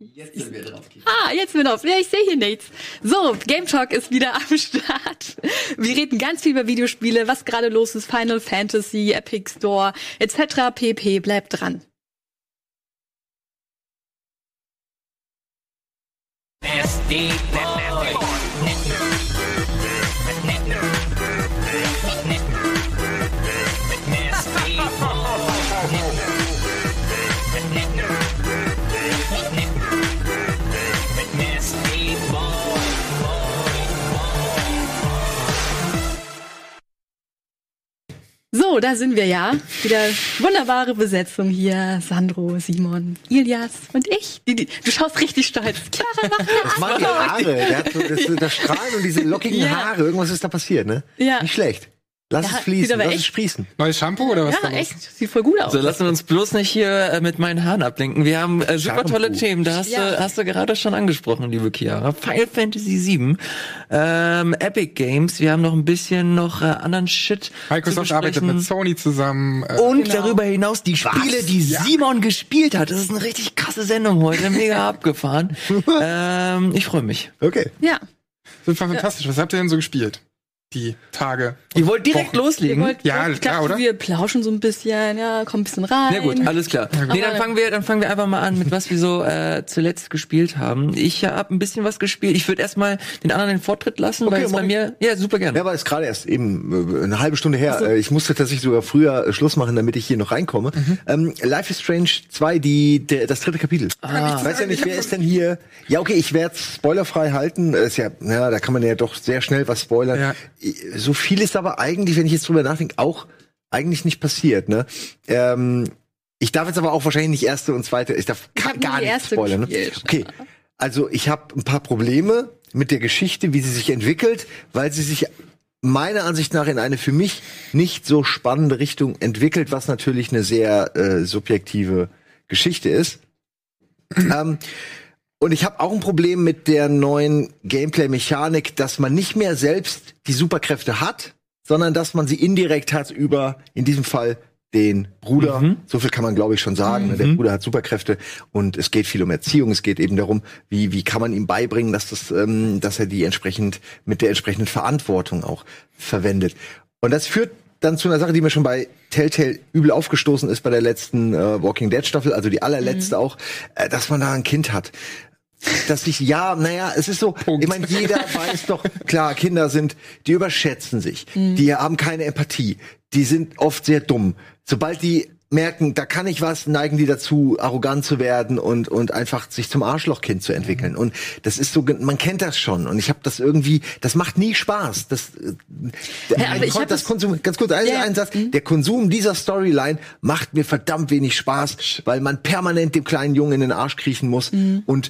Jetzt sind wir drauf. Ah, jetzt bin ich drauf. Ja, ich sehe hier nichts. So, Game Talk ist wieder am Start. Wir reden ganz viel über Videospiele, was gerade los ist, Final Fantasy, Epic Store, etc. pp. Bleibt dran. Nasty So, da sind wir ja. Wieder wunderbare Besetzung hier. Sandro, Simon, Ilias und ich. Die, die, du schaust richtig stolz. Clara waren die Haare. Der hat so, das, das Strahlen und diese lockigen Ja. Haare. Irgendwas ist da passiert, ne? Ja. Nicht schlecht. Lass Ja, es fließen, lass echt- es sprießen. Neues Shampoo oder was Ja, echt. Sieht voll gut aus. So, lassen wir uns bloß nicht hier äh, mit meinen Haaren ablenken. Wir haben äh, super Shampoo. tolle Themen. Da hast, Ja. du, hast du gerade schon angesprochen, liebe Chiara. Final Fantasy VII, ähm, Epic Games. Wir haben noch ein bisschen noch äh, anderen Shit. Microsoft zu arbeitet mit Sony zusammen. Äh, Und Genau. darüber hinaus die Spiele, die Simon gespielt hat. Das ist eine richtig krasse Sendung heute. Mega abgefahren. ähm, ich freue mich. Okay. Ja. das war fantastisch. Was habt ihr denn so gespielt? Die Tage. Ihr wollt direkt Wochen. loslegen? Ihr wollt- Ja, ich klar, dachte, oder? Wir plauschen so ein bisschen, ja, kommt ein bisschen rein. Na gut, alles klar. Nee, dann fangen wir, dann fangen wir einfach mal an, mit was wir so äh, zuletzt gespielt haben. Ich habe ein bisschen was gespielt. Ich würde erstmal den anderen den Vortritt lassen, Okay, weil es bei mir, ja, super gerne. Ja, aber ist gerade erst eben äh, eine halbe Stunde her. Äh, Ich musste tatsächlich sogar früher äh, Schluss machen, damit ich hier noch reinkomme. Ähm, Life is Strange 2, die, der, das dritte Kapitel. Ah. Ich weiß ja nicht, wer ist denn hier? Ja, okay, ich werde spoilerfrei halten. Ist ja, ja, da kann man ja doch sehr schnell was spoilern. Ja. So viel ist aber eigentlich, wenn ich jetzt drüber nachdenke, auch eigentlich nicht passiert. Ne? Ähm, ich darf jetzt aber auch wahrscheinlich nicht erste und zweite. Ich darf Ich gar nicht spoilern. Ne? Okay, also ich habe ein paar Probleme mit der Geschichte, wie sie sich entwickelt, weil sie sich meiner Ansicht nach in eine für mich nicht so spannende Richtung entwickelt, was natürlich eine sehr äh, subjektive Geschichte ist. ähm, und ich habe auch ein Problem mit der neuen Gameplay-Mechanik, dass man nicht mehr selbst die Superkräfte hat, sondern dass man sie indirekt hat über, in diesem Fall, den Bruder. So viel kann man, glaube ich, schon sagen. ne? Der Bruder hat Superkräfte und es geht viel um Erziehung. Es geht eben darum, wie, wie kann man ihm beibringen, dass, das, ähm, dass er die entsprechend mit der entsprechenden Verantwortung auch verwendet. Und das führt dann zu einer Sache, die mir schon bei Telltale übel aufgestoßen ist bei der letzten äh, Walking Dead Staffel, also die allerletzte auch, äh, dass man da ein Kind hat. Dass ich, ja, naja, es ist so, Punkt. ich meine, jeder weiß doch, klar, Kinder sind, die überschätzen sich, die haben keine Empathie, die sind oft sehr dumm. Sobald die merken, da kann ich was, neigen die dazu, arrogant zu werden und und einfach sich zum Arschlochkind zu entwickeln. Und das ist so, man kennt das schon. Und ich habe das irgendwie, das macht nie Spaß. Das, äh, Ja, aber ich hab das Konsum, ganz kurz, ein, Ja. ein Satz. Der Konsum dieser Storyline macht mir verdammt wenig Spaß, weil man permanent dem kleinen Jungen in den Arsch kriechen muss. Und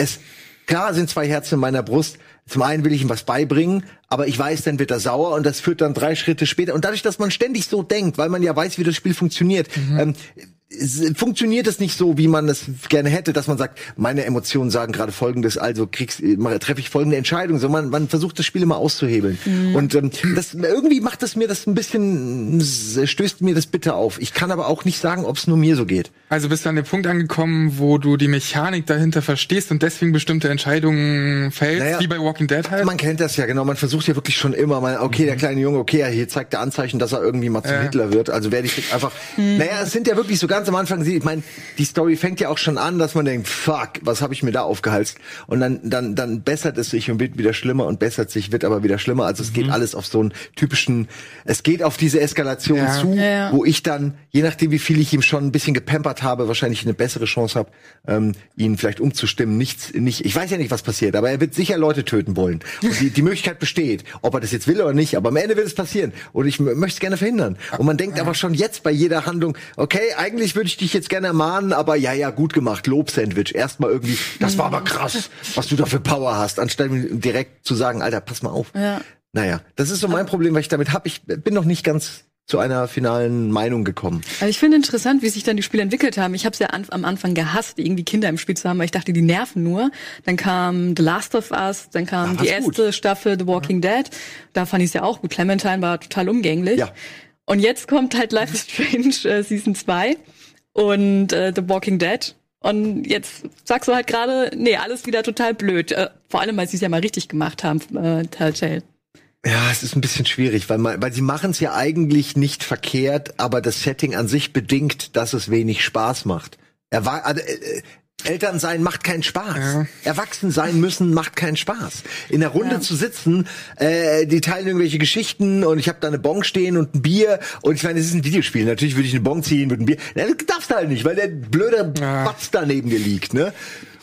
es, klar sind zwei Herzen in meiner Brust. Zum einen will ich ihm was beibringen, aber ich weiß, dann wird er sauer und das führt dann drei Schritte später. Und dadurch, dass man ständig so denkt, weil man ja weiß, wie das Spiel funktioniert, ähm, es, funktioniert es nicht so, wie man es gerne hätte, dass man sagt, meine Emotionen sagen gerade Folgendes, also kriegst, mache- treffe ich folgende Entscheidung, sondern man, man versucht das Spiel immer auszuhebeln. Und ähm, das irgendwie macht es mir das ein bisschen, stößt mir das bitter auf. Ich kann aber auch nicht sagen, ob es nur mir so geht. Also bist du an dem Punkt angekommen, wo du die Mechanik dahinter verstehst und deswegen bestimmte Entscheidungen fällst, Naja, wie bei Walking Dead halt? Man kennt das ja, genau. Man versucht ja wirklich schon immer mal, okay, der kleine Junge, okay, hier zeigt der Anzeichen, dass er irgendwie mal zum Ja. Hitler wird. Also werde ich einfach, naja, es sind ja wirklich so ganz am Anfang, ich meine, die Story fängt ja auch schon an, dass man denkt, fuck, was habe ich mir da aufgehalst? Und dann, dann, dann bessert es sich und wird wieder schlimmer und bessert sich, wird aber wieder schlimmer. Also es geht alles auf so einen typischen, es geht auf diese Eskalation Ja. zu, Ja, wo ich dann, je nachdem wie viel ich ihm schon ein bisschen gepampert habe, wahrscheinlich eine bessere Chance habe, ähm, ihn vielleicht umzustimmen. Nichts, nicht, ich weiß ja nicht, was passiert, aber er wird sicher Leute töten wollen. Und die, die Möglichkeit besteht, ob er das jetzt will oder nicht, aber am Ende wird es passieren. Und ich möchte es gerne verhindern. Und man denkt aber schon jetzt bei jeder Handlung, okay, eigentlich würde ich dich jetzt gerne ermahnen, aber ja, ja, gut gemacht, Lob-Sandwich. Erstmal irgendwie, das war aber krass, was du da für Power hast, anstatt direkt zu sagen, Alter, pass mal auf. Ja. Naja, das ist so mein Problem, was ich damit habe. Ich bin noch nicht ganz zu einer finalen Meinung gekommen. Aber ich finde interessant, wie sich dann die Spiele entwickelt haben. Ich habe es ja an, am Anfang gehasst, irgendwie Kinder im Spiel zu haben, weil ich dachte, die nerven nur. Dann kam The Last of Us, dann kam Ja, die war's gut. erste Staffel The Walking Dead. Da fand ich es ja auch gut. Clementine war total umgänglich. Ja. Und jetzt kommt halt Life is Strange äh, Season 2 und äh, The Walking Dead. Und jetzt sagst du halt gerade, nee, alles wieder total blöd. Äh, vor allem, weil sie es ja mal richtig gemacht haben, äh, Telltale. Ja, es ist ein bisschen schwierig, weil, man, weil sie machen es ja eigentlich nicht verkehrt, aber das Setting an sich bedingt, dass es wenig Spaß macht. Er war, also, Eltern sein macht keinen Spaß. Ja. Erwachsen sein müssen macht keinen Spaß. In der Runde Ja. zu sitzen, äh, die teilen irgendwelche Geschichten und ich habe da eine Bon stehen und ein Bier und ich meine, es ist ein Videospiel. Natürlich würde ich eine Bon ziehen mit einem Bier. Ja, das darfst du halt nicht, weil der blöde Ja. Batz da neben dir liegt, ne?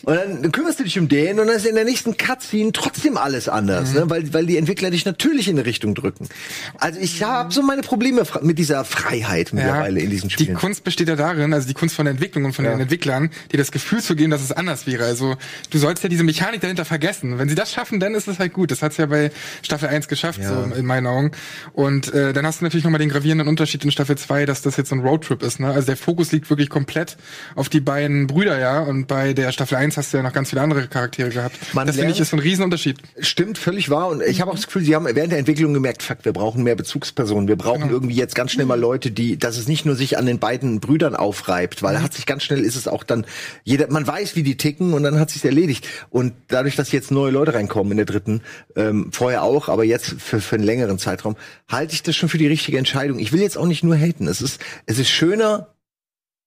Und dann, kümmerst du dich um den und dann ist in der nächsten Cutscene trotzdem alles anders, Mhm. ne? weil, weil die Entwickler dich natürlich in eine Richtung drücken. Also ich habe so meine Probleme mit dieser Freiheit mittlerweile in diesen Die Spielen. Kunst besteht ja darin, also die Kunst von der Entwicklung und von Ja. den Entwicklern, dir das Gefühl zu geben, dass es anders wäre. Also du sollst ja diese Mechanik dahinter vergessen. Wenn sie das schaffen, dann ist es halt gut. Das hat's ja bei Staffel 1 geschafft, Ja. so in meinen Augen. Und äh, dann hast du natürlich nochmal den gravierenden Unterschied in Staffel 2, dass das jetzt so ein Roadtrip ist. Ne? Also der Fokus liegt wirklich komplett auf die beiden Brüder, ja. Und bei der Staffel 1 hast du ja noch ganz viele andere Charaktere gehabt. Man das finde ich ist ein Riesenunterschied. Stimmt, völlig wahr. Und ich habe auch das Gefühl, sie haben während der Entwicklung gemerkt, fuck, wir brauchen mehr Bezugspersonen. Wir brauchen irgendwie jetzt ganz schnell mal Leute, die, dass es nicht nur sich an den beiden Brüdern aufreibt, weil hat sich ganz schnell ist es auch dann, jeder, man weiß, wie die ticken und dann hat sich's erledigt. Und dadurch, dass jetzt neue Leute reinkommen in der dritten, ähm, vorher auch, aber jetzt für, für einen längeren Zeitraum, halte ich das schon für die richtige Entscheidung. Ich will jetzt auch nicht nur haten. Es ist, es ist schöner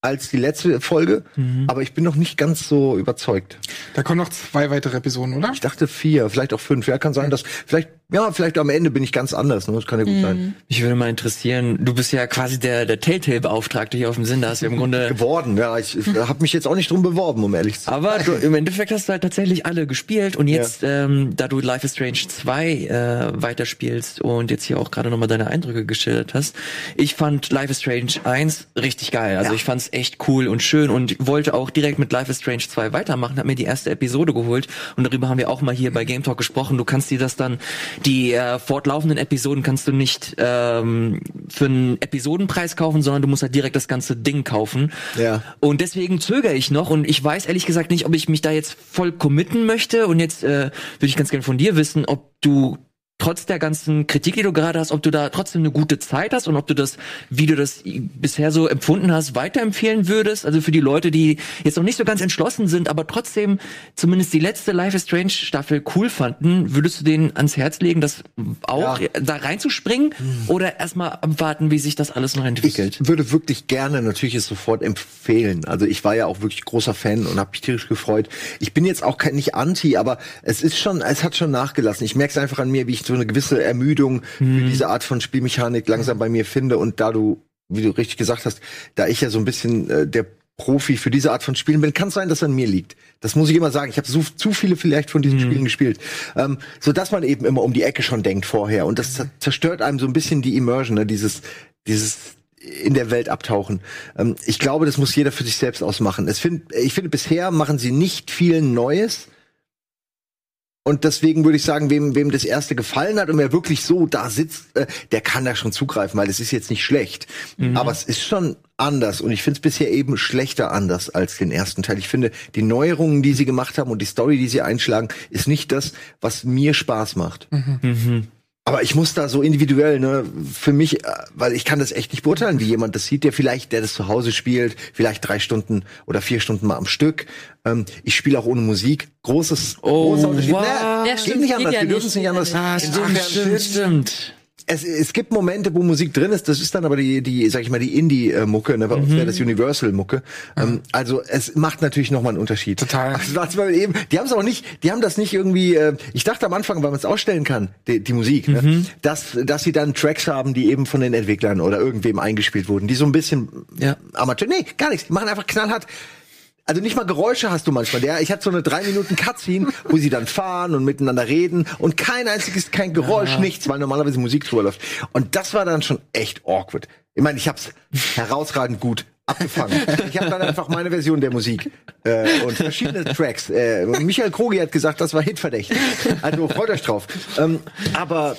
als die letzte Folge, aber ich bin noch nicht ganz so überzeugt. Da kommen noch zwei weitere Episoden, oder? Ich dachte vier, vielleicht auch fünf. Ja, kann sein, dass vielleicht, ja, vielleicht am Ende bin ich ganz anders. Ne? Das kann ja gut sein. Mich würde mal interessieren, du bist ja quasi der, der Telltale-Beauftragte hier auf dem Sinn, da hast du im Grunde Geworden, ja. Ich, ich habe mich jetzt auch nicht drum beworben, um ehrlich zu sein. Aber du, im Endeffekt hast du halt tatsächlich alle gespielt und jetzt, ähm, da du Life is Strange 2 äh, weiterspielst und jetzt hier auch gerade nochmal deine Eindrücke geschildert hast, ich fand Life is Strange 1 richtig geil. Also Ja. ich fand's echt cool und schön und wollte auch direkt mit Life is Strange 2 weitermachen, hab mir die erste Episode geholt und darüber haben wir auch mal hier bei Game Talk gesprochen. Du kannst dir das dann, die äh, fortlaufenden Episoden kannst du nicht ähm, für einen Episodenpreis kaufen, sondern du musst halt direkt das ganze Ding kaufen. Ja. Und deswegen zögere ich noch und ich weiß ehrlich gesagt nicht, ob ich mich da jetzt voll committen möchte. Und jetzt äh, würde ich ganz gerne von dir wissen, ob du trotz der ganzen Kritik, die du gerade hast, ob du da trotzdem eine gute Zeit hast und ob du das, wie du das bisher so empfunden hast, weiterempfehlen würdest. Also für die Leute, die jetzt noch nicht so ganz entschlossen sind, aber trotzdem zumindest die letzte Life is Strange Staffel cool fanden, würdest du denen ans Herz legen, das auch Ja. da reinzuspringen oder erstmal abwarten, wie sich das alles noch entwickelt? Ich würde wirklich gerne natürlich es sofort empfehlen. Also ich war ja auch wirklich großer Fan und habe mich tierisch gefreut. Ich bin jetzt auch kein nicht anti, aber es ist schon, es hat schon nachgelassen. Ich merke es einfach an mir, wie ich so eine gewisse Ermüdung für diese Art von Spielmechanik langsam bei mir finde. Und da du, wie du richtig gesagt hast, da ich ja so ein bisschen äh, der Profi für diese Art von Spielen bin, kann es sein, dass es an mir liegt. Das muss ich immer sagen. Ich habe so zu viele vielleicht von diesen Spielen gespielt, ähm, so dass man eben immer um die Ecke schon denkt vorher und das zer- zerstört einem so ein bisschen die Immersion, ne? dieses dieses in der Welt abtauchen. Ähm, ich glaube, das muss jeder für sich selbst ausmachen. Find, ich finde, bisher machen sie nicht viel Neues. Und deswegen würde ich sagen, wem, wem das erste gefallen hat und wer wirklich so da sitzt, äh, der kann da schon zugreifen, weil es ist jetzt nicht schlecht. Aber es ist schon anders und ich finde es bisher eben schlechter anders als den ersten Teil. Ich finde, die Neuerungen, die sie gemacht haben und die Story, die sie einschlagen, ist nicht das, was mir Spaß macht. Aber ich muss da so individuell, ne, für mich, äh, weil ich kann das echt nicht beurteilen, wie jemand das sieht, der vielleicht, der das zu Hause spielt, vielleicht drei Stunden oder vier Stunden mal am Stück. Ähm, ich spiele auch ohne Musik. Großes, Oh, großer Unterschied. wow. Naja, Ja, geht stimmt, nicht geht anders. ja Wir dürfen es nicht anders. Ah, stimmt, stimmt. Es, es gibt Momente, wo Musik drin ist, das ist dann aber die, die sag ich mal, die Indie-Mucke, ne? bei uns wäre das Universal-Mucke. Ähm, also es macht natürlich nochmal einen Unterschied. Total. Also, eben, die haben es auch nicht, die haben das nicht irgendwie, äh, ich dachte am Anfang, weil man es ausstellen kann, die, die Musik, ne? dass, dass sie dann Tracks haben, die eben von den Entwicklern oder irgendwem eingespielt wurden, die so ein bisschen Ja. Amateur, nee, gar nichts, die machen einfach knallhart. Also nicht mal Geräusche hast du manchmal. Der, ich hatte so eine drei Minuten Cutscene, wo sie dann fahren und miteinander reden und kein einziges, kein Geräusch, nichts, weil normalerweise Musik drüber läuft. Und das war dann schon echt awkward. Ich meine, ich hab's herausragend gut abgefangen. Ich habe dann einfach meine Version der Musik äh, und verschiedene Tracks. Äh, Michael Krogi hat gesagt, das war hitverdächtig. Also freut euch drauf. Ähm, aber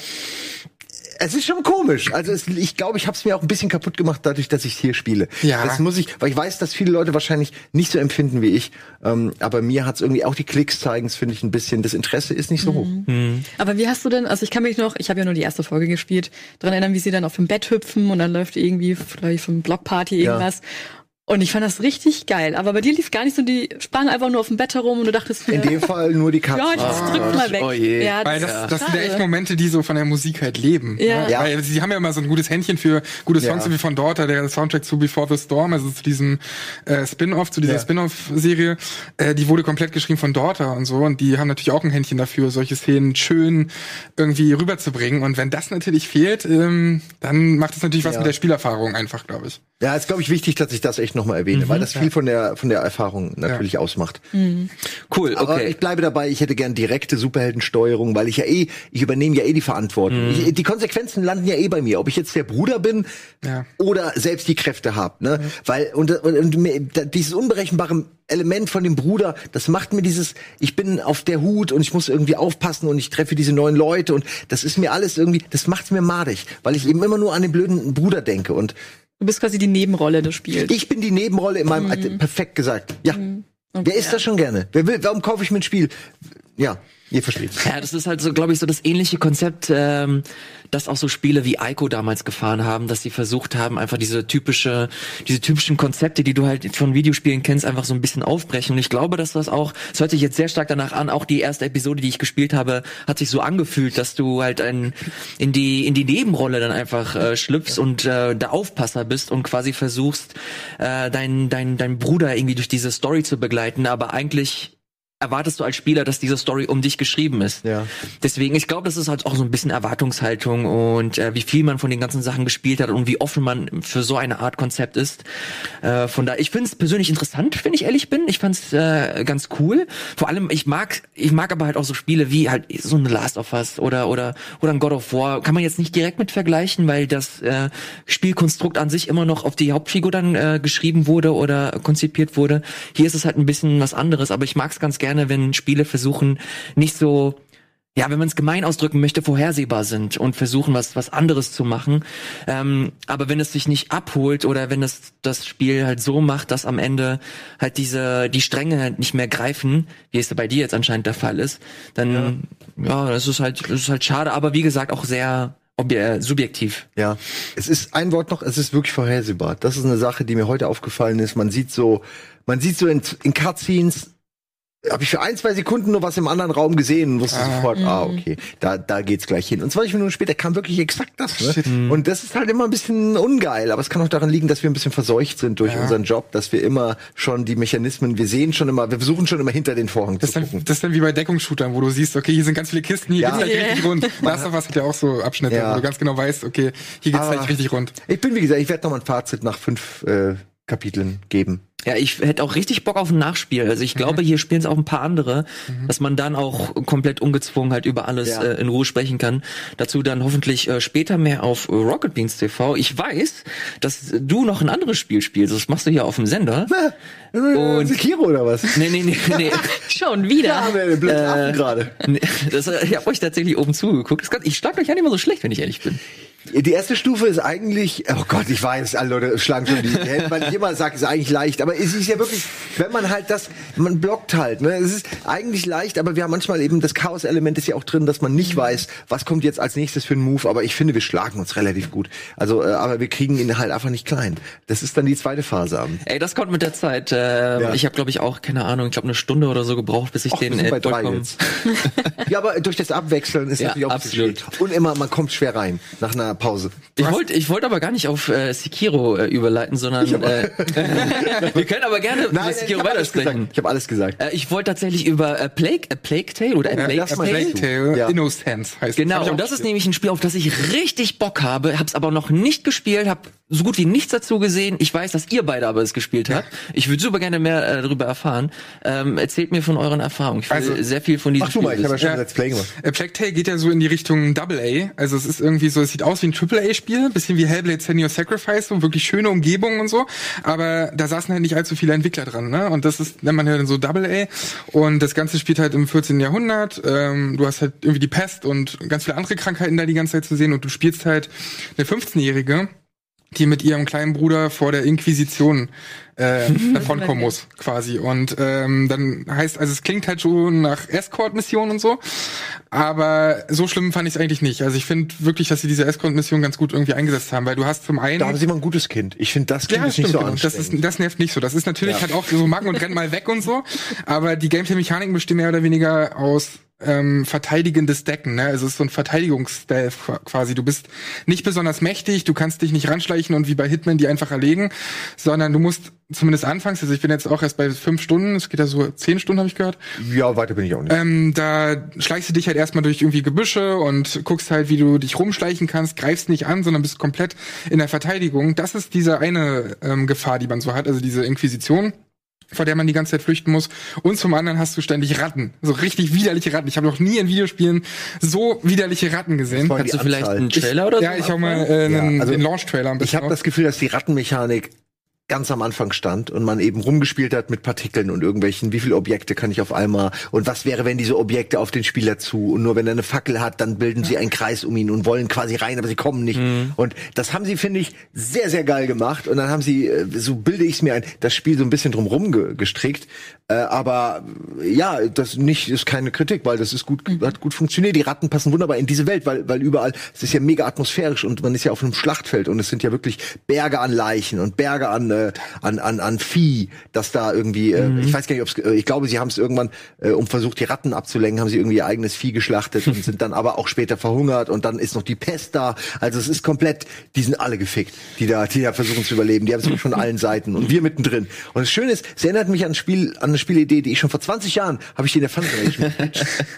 es ist schon komisch. Also es, ich glaube, ich habe es mir auch ein bisschen kaputt gemacht, dadurch, dass ich hier spiele. Ja. Das muss ich, weil ich weiß, dass viele Leute wahrscheinlich nicht so empfinden wie ich. Ähm, aber mir hat's irgendwie auch die Klicks zeigen, es finde ich ein bisschen. Das Interesse ist nicht so hoch. Aber wie hast du denn, also ich kann mich noch, ich habe ja nur die erste Folge gespielt, daran erinnern, wie sie dann auf dem Bett hüpfen und dann läuft irgendwie vielleicht vom Blockparty irgendwas. Und ich fand das richtig geil. Aber bei dir lief gar nicht so, die sprangen einfach nur auf dem Bett herum und du dachtest, In dem Fall nur die Katze. ja, das drückt mal weg. Oh je. Ja, Weil das, das sind ja echt. Momente, die so von der Musik halt leben. Ja. Ja. Weil sie haben ja immer so ein gutes Händchen für gute Songs, Ja. wie von Daughter, der Soundtrack zu Before the Storm, also zu diesem äh, Spin-off, zu dieser Ja. Spin-off-Serie, äh, die wurde komplett geschrieben von Daughter und so. Und die haben natürlich auch ein Händchen dafür, solche Szenen schön irgendwie rüberzubringen. Und wenn das natürlich fehlt, ähm, dann macht es natürlich was Ja. mit der Spielerfahrung einfach, glaube ich. Ja, ist glaube ich wichtig, dass ich das echt nochmal erwähne, weil das viel von der von der Erfahrung natürlich ausmacht. Cool, Aber okay. ich bleibe dabei, ich hätte gern direkte Superheldensteuerung, weil ich ja eh, ich übernehme ja eh die Verantwortung. Ich, die Konsequenzen landen ja eh bei mir, ob ich jetzt der Bruder bin Ja. oder selbst die Kräfte habe. Ne? Weil und, und, und dieses unberechenbare Element von dem Bruder, das macht mir dieses, ich bin auf der Hut und ich muss irgendwie aufpassen und ich treffe diese neuen Leute und das ist mir alles irgendwie, das macht's mir madig, weil ich eben immer nur an den blöden Bruder denke und Du bist quasi die Nebenrolle des Spiels. ich bin die Nebenrolle in meinem, Mhm. perfekt gesagt. Ja. Wer ist das schon gerne? Wer will, warum kaufe ich mir ein Spiel? Ja, ihr versteht. Ja, das ist halt so, glaube ich, so das ähnliche Konzept, ähm, das auch so Spiele wie Ico damals gefahren haben, dass sie versucht haben, einfach diese typische, diese typischen Konzepte, die du halt von Videospielen kennst, einfach so ein bisschen aufbrechen. Und ich glaube, dass das auch, es hört sich jetzt sehr stark danach an, auch die erste Episode, die ich gespielt habe, hat sich so angefühlt, dass du halt ein, in die, in die Nebenrolle dann einfach äh, schlüpfst und äh, der Aufpasser bist und quasi versuchst, äh, deinen dein, dein Bruder irgendwie durch diese Story zu begleiten, aber eigentlich erwartest du als Spieler, dass diese Story um dich geschrieben ist. Ja. Deswegen, ich glaube, das ist halt auch so ein bisschen Erwartungshaltung und äh, wie viel man von den ganzen Sachen gespielt hat und wie offen man für so eine Art Konzept ist. Äh, von da, ich finde es persönlich interessant, wenn ich ehrlich bin. Ich fand es äh, ganz cool. Vor allem, ich mag, ich mag aber halt auch so Spiele wie halt so eine Last of Us oder oder oder ein God of War. Kann man jetzt nicht direkt mit vergleichen, weil das äh, Spielkonstrukt an sich immer noch auf die Hauptfigur dann äh, geschrieben wurde oder konzipiert wurde. Hier ist es halt ein bisschen was anderes, aber ich mag es ganz gerne, wenn Spiele versuchen, nicht so ja, wenn man es gemein ausdrücken möchte, vorhersehbar sind und versuchen, was, was anderes zu machen. Ähm, aber wenn es sich nicht abholt oder wenn es das Spiel halt so macht, dass am Ende halt diese, die Stränge halt nicht mehr greifen, wie es bei dir jetzt anscheinend der Fall ist, dann, ja, das ist halt, das ist halt schade, aber wie gesagt, auch sehr subjektiv. Ja, es ist ein Wort noch, es ist wirklich vorhersehbar. Das ist eine Sache, die mir heute aufgefallen ist. Man sieht so, man sieht so in, in Cutscenes, habe ich für ein, zwei Sekunden nur was im anderen Raum gesehen und wusste sofort, ah, okay, da, da geht's gleich hin. Und 20 Minuten später kam wirklich exakt das. Ne? Und das ist halt immer ein bisschen ungeil, aber es kann auch daran liegen, dass wir ein bisschen verseucht sind durch unseren Job, dass wir immer schon die Mechanismen, wir sehen schon immer, wir versuchen schon immer hinter den Vorhang Das ist, zu dann, gucken. das ist dann wie bei Deckungsshootern, wo du siehst, okay, hier sind ganz viele Kisten, hier Ja. geht's gleich Yeah. richtig rund. Last of Us hat ja auch so Abschnitte, Ja. wo du ganz genau weißt, okay, hier geht's Aber- gleich richtig rund. Ich bin, wie gesagt, ich werde noch mal ein Fazit nach fünf äh, Kapiteln geben. Ja, ich hätte auch richtig Bock auf ein Nachspiel. Also ich glaube, hier spielen es auch ein paar andere, dass man dann auch komplett ungezwungen halt über alles Ja. äh, in Ruhe sprechen kann. Dazu dann hoffentlich äh, später mehr auf äh, Rocket Beans TV. Ich weiß, dass du noch ein anderes Spiel spielst. Das machst du hier auf dem Sender. Und Sekiro oder was? Nee, nee, nee, nee. Schon wieder. Da haben wir den Affen gerade. nee das, äh, ich habe euch tatsächlich oben zugeguckt. Das kann, ich schlag euch ja nicht immer so schlecht, wenn ich ehrlich bin. Die erste Stufe ist eigentlich, oh Gott, ich weiß, alle Leute schlagen schon die Hände, weil ich immer sage, es ist eigentlich leicht, aber es ist ja wirklich, wenn man halt das, man blockt halt, ne? Es ist eigentlich leicht, aber wir haben manchmal eben das Chaos-Element ist ja auch drin, dass man nicht weiß, was kommt jetzt als nächstes für einen Move, aber ich finde, wir schlagen uns relativ gut. Also, äh, aber wir kriegen ihn halt einfach nicht klein. Das ist dann die zweite Phase. am- Ey, das kommt mit der Zeit. Äh, Ja. Ich habe, glaube ich, auch, keine Ahnung, ich glaube eine Stunde oder so gebraucht, bis ich Och, den äh, bei drei vollkommen... ja, aber durch das Abwechseln ist Ja, natürlich auch absolut. Und immer, man kommt schwer rein nach einer Pause. Ich wollte ich wollte aber gar nicht auf äh, Sekiro äh, überleiten, sondern äh, wir können aber gerne über ich Sekiro habe weitersprechen. Ich habe alles gesagt. Äh, ich wollte tatsächlich über äh, Plague, äh, Plague Tale oder äh, Ja, Plague. Plague Tale Ja. Innocence heißt Genau, und das ist nämlich ein Spiel, auf das ich richtig Bock habe, hab's aber noch nicht gespielt, hab so gut wie nichts dazu gesehen. Ich weiß, dass ihr beide aber es gespielt habt. Ich würde super gerne mehr äh, darüber erfahren. Ähm, erzählt mir von euren Erfahrungen. Ich will Also, sehr viel von diesem Mach du Spiel mal, ich habe ja schon Let's Play gemacht. Äh, Plague Tale geht ja so in die Richtung Double A. Also es ist irgendwie so, es sieht aus wie ein Triple A-Spiel, bisschen wie Hellblade Senior Sacrifice, so wirklich schöne Umgebungen und so. Aber da saßen halt nicht allzu viele Entwickler dran, ne? Und das ist, nennt man ja dann so Double A. Und das Ganze spielt halt im 14. Jahrhundert. Ähm, du hast halt irgendwie die Pest und ganz viele andere Krankheiten da die ganze Zeit zu sehen. Und du spielst halt eine 15-Jährige, die mit ihrem kleinen Bruder vor der Inquisition äh, davonkommen muss, quasi. Und ähm, dann heißt, also es klingt halt schon nach Escort-Mission und so. Aber so schlimm fand ich es eigentlich nicht. Also ich finde wirklich, dass sie diese Escort-Mission ganz gut irgendwie eingesetzt haben, weil du hast zum einen Da haben sie mal ein gutes Kind. Ich finde, das Kind ja, ist nicht stimmt, so genau. Das, anstrengend. ist, das nervt nicht so. Das ist natürlich Ja. halt auch so Macken und rennt mal weg und so. Aber die Gameplay-Mechaniken bestehen mehr oder weniger aus ähm, verteidigendes Decken. Ne? Also es ist so ein Verteidigungsstealth qua- quasi. Du bist nicht besonders mächtig, du kannst dich nicht ranschleichen und wie bei Hitman die einfach erlegen, sondern du musst zumindest anfangs, also ich bin jetzt auch erst bei fünf Stunden, es geht ja so zehn Stunden, habe ich gehört, ja, weiter bin ich auch nicht. ähm, da schleichst du dich halt erstmal durch irgendwie Gebüsche und guckst halt, wie du dich rumschleichen kannst, greifst nicht an, sondern bist komplett in der Verteidigung. Das ist diese eine ähm, Gefahr, die man so hat, also diese Inquisition vor der man die ganze Zeit flüchten muss. Und zum anderen hast du ständig Ratten. So richtig widerliche Ratten. Ich habe noch nie in Videospielen so widerliche Ratten gesehen. Kannst du vielleicht einen Trailer oder so? Ja, ich hau mal äh, einen, Ja, also den Launch-Trailer Ich habe das Gefühl, dass die Rattenmechanik ganz am Anfang stand und man eben rumgespielt hat mit Partikeln und irgendwelchen, wie viele Objekte kann ich auf einmal und was wäre, wenn diese Objekte auf den Spieler zu und nur wenn er eine Fackel hat, dann bilden sie einen Kreis um ihn und wollen quasi rein, aber sie kommen nicht. Und das haben sie, finde ich, sehr, sehr geil gemacht und dann haben sie, äh, so bilde ich es mir ein, das Spiel so ein bisschen drumrum ge gestrickt. Äh, aber ja, das nicht ist keine Kritik, weil das ist gut, hat gut funktioniert. Die Ratten passen wunderbar in diese Welt, weil, weil überall, es ist ja mega atmosphärisch und man ist ja auf einem Schlachtfeld und es sind ja wirklich Berge an Leichen und Berge an, äh, an, an, an Vieh, das da irgendwie, äh, ich weiß gar nicht, ob es, äh, ich glaube, sie haben es irgendwann, äh, um versucht, die Ratten abzulenken, haben sie irgendwie ihr eigenes Vieh geschlachtet und sind dann aber auch später verhungert und dann ist noch die Pest da. Also es ist komplett, die sind alle gefickt, die da, die da versuchen zu überleben. Die haben es von allen Seiten und wir mittendrin. Und das Schöne ist, es erinnert mich an ein Spiel, an eine Spielidee, die ich schon vor 20 Jahren habe ich die in der Fun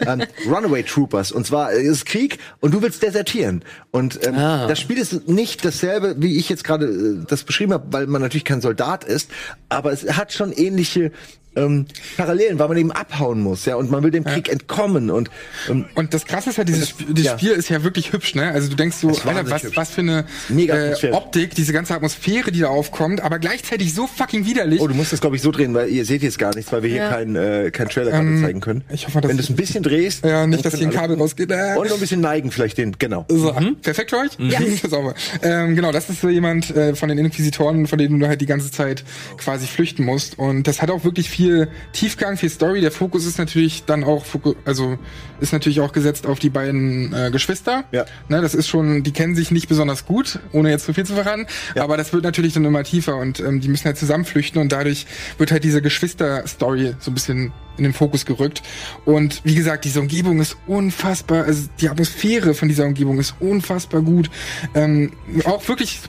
ähm, Runaway Troopers. Und zwar äh, ist Krieg und du willst desertieren. Und ähm, Ah. das Spiel ist nicht dasselbe, wie ich jetzt gerade äh, das beschrieben habe, weil man natürlich kein Soldat ist, aber es hat schon ähnliche ähm, Parallelen, weil man eben abhauen muss, ja, und man will dem Krieg entkommen und ähm, Und das Krasse ist ja, dieses Sp- das ja. Spiel ist ja wirklich hübsch, ne? Also du denkst so, Alter, was, hübsch. was für eine Mega äh. Optik, diese ganze Atmosphäre, die da aufkommt, aber gleichzeitig so fucking widerlich. Oh, du musst das, glaube ich, so drehen, weil ihr seht jetzt gar nichts, weil wir hier Ja. keinen äh, keinen Trailer gerade zeigen können. ich hoffe, dass Wenn du es ein bisschen drehst. ja, nicht, dass hier ein Kabel rausgeht. Äh. Und noch ein bisschen neigen vielleicht den, genau. So, perfekt für euch? Ja. Sauber. Ähm, genau, das ist so jemand äh, von den Inquisitoren, von denen du halt die ganze Zeit quasi flüchten musst. Und das hat auch wirklich viel Tiefgang, viel Story. Der Fokus ist natürlich dann auch, also ist natürlich auch gesetzt auf die beiden äh, Geschwister. Ja. Ne, das ist schon, die kennen sich nicht besonders gut, ohne jetzt zu viel zu verraten. Aber das wird natürlich dann immer tiefer und ähm, die müssen halt zusammen flüchten und dadurch wird halt diese Geschwister-Story so ein bisschen in den Fokus gerückt. Und wie gesagt, diese Umgebung ist unfassbar, also die Atmosphäre von dieser Umgebung ist unfassbar gut. Ähm, auch wirklich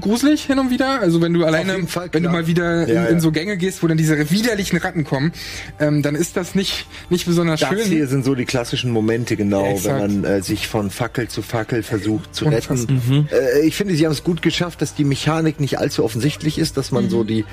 gruselig hin und wieder. Also wenn du alleine, Fall, wenn du mal wieder Ja, in, in ja. so Gänge gehst, wo dann diese widerlichen Ratten kommen, ähm, dann ist das nicht, nicht besonders Das schön. hier sind so die klassischen Momente, genau, Exakt. wenn man äh, sich von Fackel zu Fackel versucht zu Unfassbar. retten. Äh, ich finde, sie haben es gut geschafft, dass die Mechanik nicht allzu offensichtlich ist, dass man so die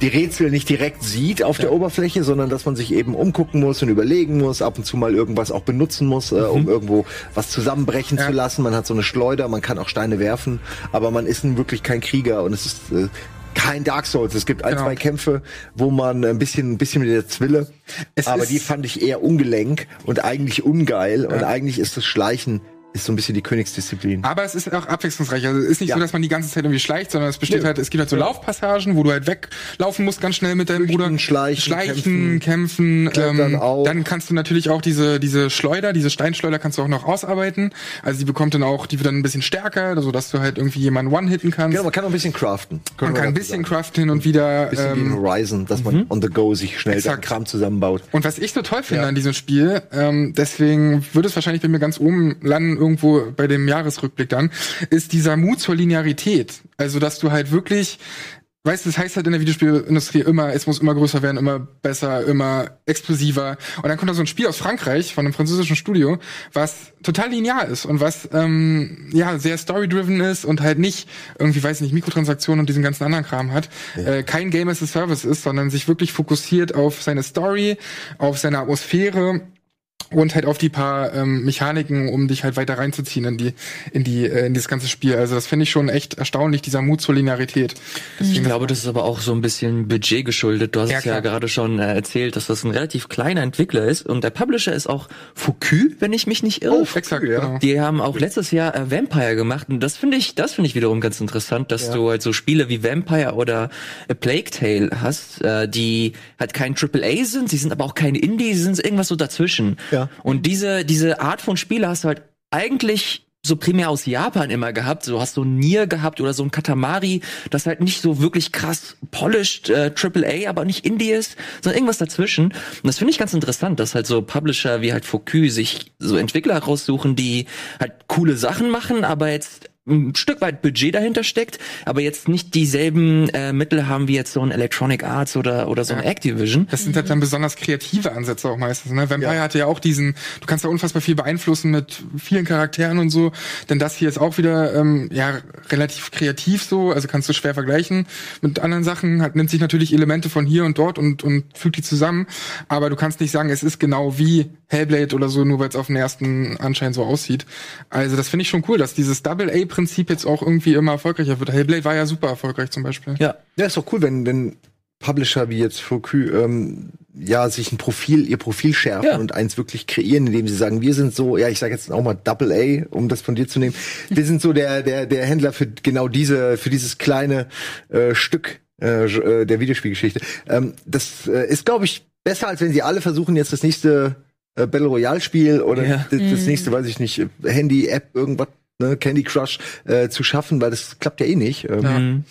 die Rätsel nicht direkt sieht auf der Oberfläche, sondern dass man sich eben umgucken muss und überlegen muss, ab und zu mal irgendwas auch benutzen muss, äh, um irgendwo was zusammenbrechen Ja. zu lassen. Man hat so eine Schleuder, man kann auch Steine werfen, aber man ist nun wirklich kein Krieger und es ist äh, kein Dark Souls. Es gibt ein, Genau. zwei Kämpfe, wo man ein bisschen, ein bisschen mit der Zwille, Es aber die fand ich eher ungelenk und eigentlich ungeil und eigentlich ist das Schleichen ist so ein bisschen die Königsdisziplin. Aber es ist auch abwechslungsreich. Also es ist nicht Ja. so, dass man die ganze Zeit irgendwie schleicht, sondern es besteht Nö. halt, es gibt halt so Laufpassagen, wo du halt weglaufen musst ganz schnell mit deinem Flüchten, Bruder. schleichen, schleichen, kämpfen. klettern ähm, auch. Dann kannst du natürlich auch diese, diese Schleuder, diese Steinschleuder kannst du auch noch ausarbeiten. Also die bekommt dann auch, die wird dann ein bisschen stärker, so dass du halt irgendwie jemanden one-hitten kannst. Genau, man kann auch ein bisschen craften. man kann ein bisschen craften hin und wieder. Ein bisschen wie Ähm, Horizon, dass man on the go sich schnell Exakt. Kram zusammenbaut. Und was ich so toll finde Ja. an diesem Spiel, ähm, deswegen würde es wahrscheinlich bei mir ganz oben landen, irgendwo bei dem Jahresrückblick dann, ist dieser Mut zur Linearität. Also, dass du halt wirklich, weißt du, das heißt halt in der Videospielindustrie immer, es muss immer größer werden, immer besser, immer explosiver. Und dann kommt da so ein Spiel aus Frankreich, von einem französischen Studio, was total linear ist und was, ähm, ja, sehr story-driven ist und halt nicht irgendwie, weiß ich nicht, Mikrotransaktionen und diesen ganzen anderen Kram hat. Äh, kein Game as a Service ist, sondern sich wirklich fokussiert auf seine Story, auf seine Atmosphäre und halt auf die paar ähm, Mechaniken, um dich halt weiter reinzuziehen in die in die äh, in dieses ganze Spiel. Also das finde ich schon echt erstaunlich, dieser Mut zur Linearität. Ich glaube, das ist aber auch so ein bisschen Budget geschuldet. Du hast Ja, es ja klar. gerade schon äh, erzählt, dass das ein relativ kleiner Entwickler ist und der Publisher ist auch Foucault, wenn ich mich nicht irre. Exakt, genau. Die haben auch letztes Jahr äh, Vampire gemacht und das finde ich, das finde ich wiederum ganz interessant, dass du halt so Spiele wie Vampire oder A Plague Tale hast, äh, die halt kein AAA sind, sie sind aber auch kein Indie, sie sind irgendwas so dazwischen. Ja. Und diese, diese Art von Spiele hast du halt eigentlich so primär aus Japan immer gehabt. Du hast so ein Nier gehabt oder so ein Katamari, das halt nicht so wirklich krass polished äh, AAA, aber nicht Indie ist, sondern irgendwas dazwischen. Und das finde ich ganz interessant, dass halt so Publisher wie halt Focus sich so Entwickler raussuchen, die halt coole Sachen machen, aber jetzt ein Stück weit Budget dahinter steckt, aber jetzt nicht dieselben äh, Mittel haben wie jetzt so ein Electronic Arts oder oder so ein Activision. Das sind halt dann besonders kreative Ansätze auch meistens. Ne? Vampire Ja. hatte ja auch diesen, du kannst da unfassbar viel beeinflussen mit vielen Charakteren und so. Denn das hier ist auch wieder ähm, ja relativ kreativ so, also kannst du schwer vergleichen mit anderen Sachen. Hat nimmt sich natürlich Elemente von hier und dort und und fügt die zusammen. Aber du kannst nicht sagen, es ist genau wie Hellblade oder so, nur weil es auf den ersten Anschein so aussieht. Also das finde ich schon cool, dass dieses Double A Prinzip jetzt auch irgendwie immer erfolgreicher wird. Hellblade war ja super erfolgreich zum Beispiel. Ja. Ja, ist doch cool, wenn, wenn Publisher wie jetzt Focus ähm, ja sich ein Profil, ihr Profil schärfen Ja. und eins wirklich kreieren, indem sie sagen, wir sind so, ja, ich sage jetzt auch mal Double A, um das von dir zu nehmen. Wir sind so der der der Händler für genau diese für dieses kleine äh, Stück äh, äh, der Videospielgeschichte. Ähm, das äh, ist, glaube ich, besser als wenn sie alle versuchen jetzt das nächste äh, Battle Royale Spiel oder Ja. das, das nächste, weiß ich nicht, Handy App irgendwas. Ne, Candy Crush äh, zu schaffen, weil das klappt ja eh nicht. Ähm, Mhm.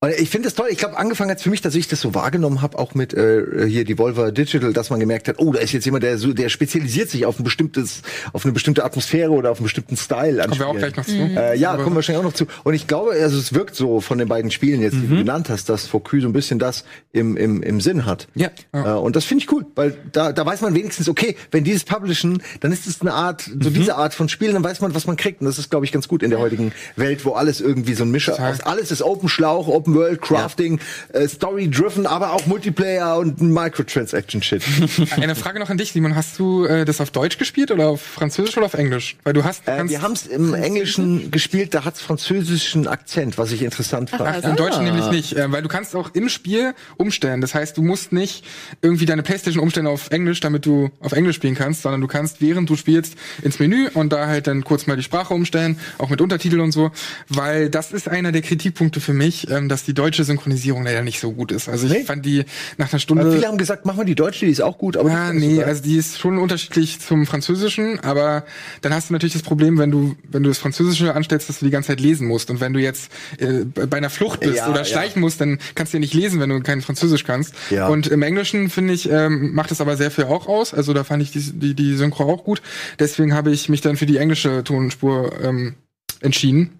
Und ich finde es toll. Ich glaube, angefangen hat für mich, dass ich das so wahrgenommen habe, auch mit äh, hier Devolver Digital, dass man gemerkt hat, oh, da ist jetzt jemand, der so, der spezialisiert sich auf ein bestimmtes, auf eine bestimmte Atmosphäre oder auf einen bestimmten Style. Kommen wir auch gleich noch zu. Äh, ja, Aber- kommen wir wahrscheinlich auch noch zu. Und ich glaube, also es wirkt so von den beiden Spielen jetzt, die du genannt hast, dass Focus so ein bisschen das im, im, im Sinn hat. Ja. Äh, und das finde ich cool, weil da, da weiß man wenigstens, okay, wenn dieses Publishen, dann ist es eine Art, so diese Art von Spielen, dann weiß man, was man kriegt. Und das ist, glaube ich, ganz gut in der heutigen Welt, wo alles irgendwie so ein Mischer alles ist Open Schlauch, Open World, Crafting, äh, Story driven, aber auch Multiplayer und Microtransaction Shit. Eine Frage noch an dich, Simon. Hast du äh, das auf Deutsch gespielt oder auf Französisch oder auf Englisch? Weil du hast. äh, wir haben es im Englischen gespielt, da hat's französischen Akzent, was ich interessant fand. Ach, im Deutschen nämlich nicht, äh, weil du kannst auch im Spiel umstellen. Das heißt, du musst nicht irgendwie deine Playstation umstellen auf Englisch, damit du auf Englisch spielen kannst, sondern du kannst, während du spielst, ins Menü und da halt dann kurz mal die Sprache umstellen, auch mit Untertitel und so, weil das ist einer der Kritikpunkte für mich, ähm, dass die deutsche Synchronisierung leider nicht so gut ist. Also ich Nee? fand die nach einer Stunde... viele haben gesagt, mach mal die deutsche, die ist auch gut, aber Ja, nee, also die ist schon unterschiedlich zum Französischen, aber dann hast du natürlich das Problem, wenn du, wenn du das Französische anstellst, dass du die ganze Zeit lesen musst. Und wenn du jetzt äh, bei einer Flucht bist Ja, oder ja. schleichen musst, dann kannst du ja nicht lesen, wenn du kein Französisch kannst. Ja. Und im Englischen, finde ich, ähm, macht es aber sehr viel auch aus. Also da fand ich die, die, die Synchro auch gut. Deswegen habe ich mich dann für die englische Tonspur ähm, entschieden.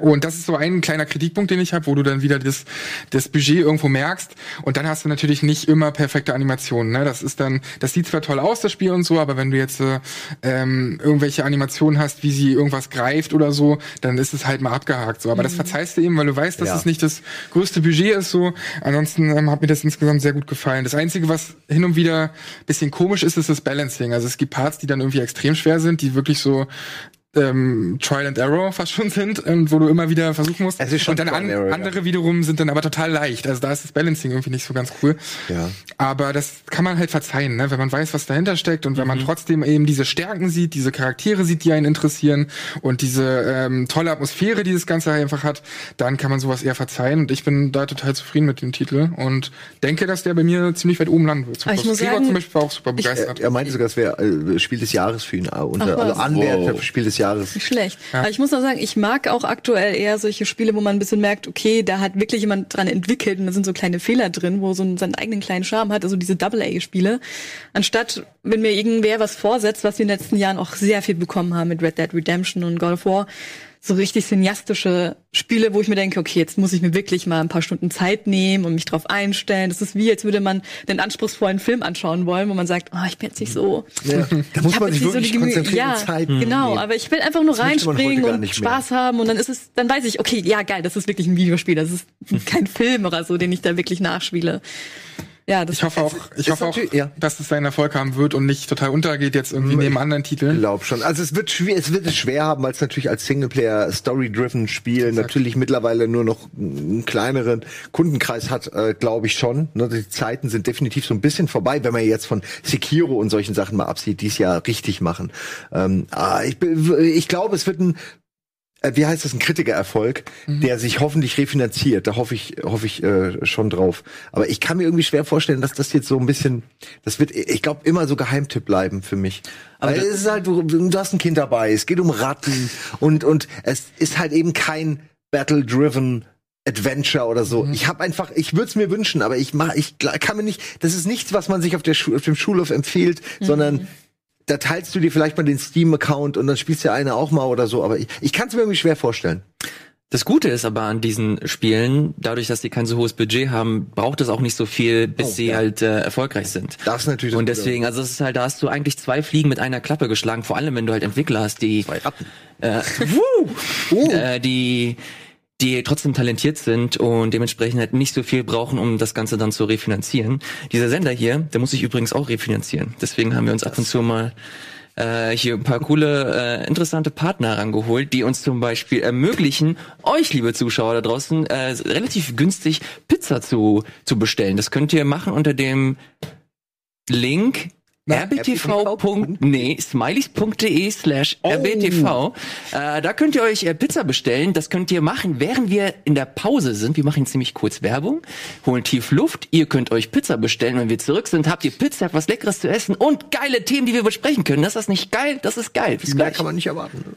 Und das ist so ein kleiner Kritikpunkt, den ich habe, wo du dann wieder das, das Budget irgendwo merkst. Und dann hast du natürlich nicht immer perfekte Animationen. Ne? Das ist dann, das sieht zwar toll aus, das Spiel und so, aber wenn du jetzt äh, ähm, irgendwelche Animationen hast, wie sie irgendwas greift oder so, dann ist es halt mal abgehakt. So, aber das verzeihst du eben, weil du weißt, dass Ja. es nicht das größte Budget ist. So, ansonsten ähm, hat mir das insgesamt sehr gut gefallen. Das einzige, was hin und wieder bisschen komisch ist, ist das Balancing. Also es gibt Parts, die dann irgendwie extrem schwer sind, die wirklich so ähm, Trial and Error fast schon sind, ähm, wo du immer wieder versuchen musst. Es ist schon und dann an, Error, ja. andere wiederum sind dann aber total leicht. Also da ist das Balancing irgendwie nicht so ganz cool. Ja. Aber das kann man halt verzeihen, ne? wenn man weiß, was dahinter steckt und wenn man trotzdem eben diese Stärken sieht, diese Charaktere sieht, die einen interessieren und diese ähm, tolle Atmosphäre, die das Ganze einfach hat, dann kann man sowas eher verzeihen. Und ich bin da total zufrieden mit dem Titel und denke, dass der bei mir ziemlich weit oben landen wird. Aber ich muss Gregor sagen, zum Beispiel war auch super Er, begeistert. er meinte sogar, es wäre äh, Spiel des Jahres für ihn. äh, Unter, Ach, also Anwärter Wow. für Spiel des Jahres. Nicht schlecht. Aber ich muss auch sagen, ich mag auch aktuell eher solche Spiele, wo man ein bisschen merkt, okay, da hat wirklich jemand dran entwickelt und da sind so kleine Fehler drin, wo so einen, seinen eigenen kleinen Charme hat, also diese Double-A-Spiele. Anstatt, wenn mir irgendwer was vorsetzt, was wir in den letzten Jahren auch sehr viel bekommen haben mit Red Dead Redemption und God of War, so richtig cineastische Spiele, wo ich mir denke, okay, jetzt muss ich mir wirklich mal ein paar Stunden Zeit nehmen und mich drauf einstellen. Das ist wie, als würde man einen anspruchsvollen Film anschauen wollen, wo man sagt, oh, ich bin jetzt nicht so Ja. Da muss man sich nicht wirklich die Gemü- konzentrieren ja, Zeit Genau, nehmen. aber ich will einfach nur Das reinspringen und. Spaß haben und dann ist es, dann weiß ich, okay, ja geil, das ist wirklich ein Videospiel, das ist kein Film oder so, den ich da wirklich nachspiele. Ja, das Ich hoffe auch, ich ist hoffe auch, ja. dass es seinen Erfolg haben wird und nicht total untergeht jetzt irgendwie neben anderen Ich Titeln. glaube schon. Also es wird schwer, es wird es schwer haben, weil es natürlich als Singleplayer Story-driven Spiel natürlich mittlerweile nur noch einen kleineren Kundenkreis hat, äh, glaube ich schon. Ne, die Zeiten sind definitiv so ein bisschen vorbei, wenn man jetzt von Sekiro und solchen Sachen mal absieht, die es ja richtig machen. Ähm, ah, ich, ich glaube, es wird ein wie heißt das, ein Kritikererfolg, der sich hoffentlich refinanziert. Da hoffe ich, hoffe ich äh, schon drauf. Aber ich kann mir irgendwie schwer vorstellen, dass das jetzt so ein bisschen, das wird, ich glaube, immer so Geheimtipp bleiben für mich. Aber Weil es ist halt, du, du hast ein Kind dabei, es geht um Ratten und und es ist halt eben kein Battle-driven Adventure oder so. Ich habe einfach, ich würde es mir wünschen, aber ich mach, ich kann mir nicht, das ist nichts, was man sich auf, der Schu auf dem Schulhof empfiehlt, sondern da teilst du dir vielleicht mal den Steam-Account und dann spielst du ja eine auch mal oder so, aber ich, ich kann es mir irgendwie schwer vorstellen. Das Gute ist aber an diesen Spielen, dadurch, dass sie kein so hohes Budget haben, braucht es auch nicht so viel, bis Oh, sie ja. halt äh, erfolgreich sind. Das ist natürlich das Und deswegen, also es ist halt, da hast du eigentlich zwei Fliegen mit einer Klappe geschlagen, vor allem wenn du halt Entwickler hast, die Zwei Ratten. äh, wuh, äh, die die trotzdem talentiert sind und dementsprechend halt nicht so viel brauchen, um das Ganze dann zu refinanzieren. Dieser Sender hier, der muss sich übrigens auch refinanzieren. Deswegen haben wir uns ab und zu mal äh, hier ein paar coole, äh, interessante Partner rangeholt, die uns zum Beispiel ermöglichen, euch, liebe Zuschauer da draußen, äh, relativ günstig Pizza zu, zu bestellen. Das könnt ihr machen unter dem Link rbtv. Nee, smileys.de slash rbtv. Äh, da könnt ihr euch äh, Pizza bestellen. Das könnt ihr machen, während wir in der Pause sind. Wir machen ziemlich kurz Werbung, holen tief Luft. Ihr könnt euch Pizza bestellen. Wenn wir zurück sind, habt ihr Pizza, habt was Leckeres zu essen und geile Themen, die wir besprechen können. Das ist nicht geil? Das ist geil. Bis Mehr gleich. kann man nicht erwarten.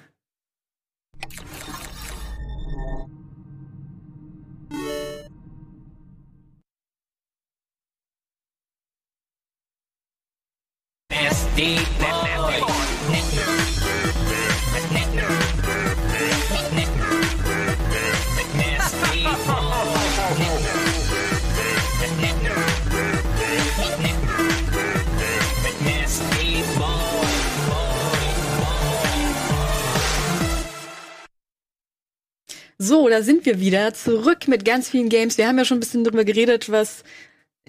So, da sind wir wieder zurück mit ganz vielen Games. Wir haben ja schon ein bisschen drüber geredet, was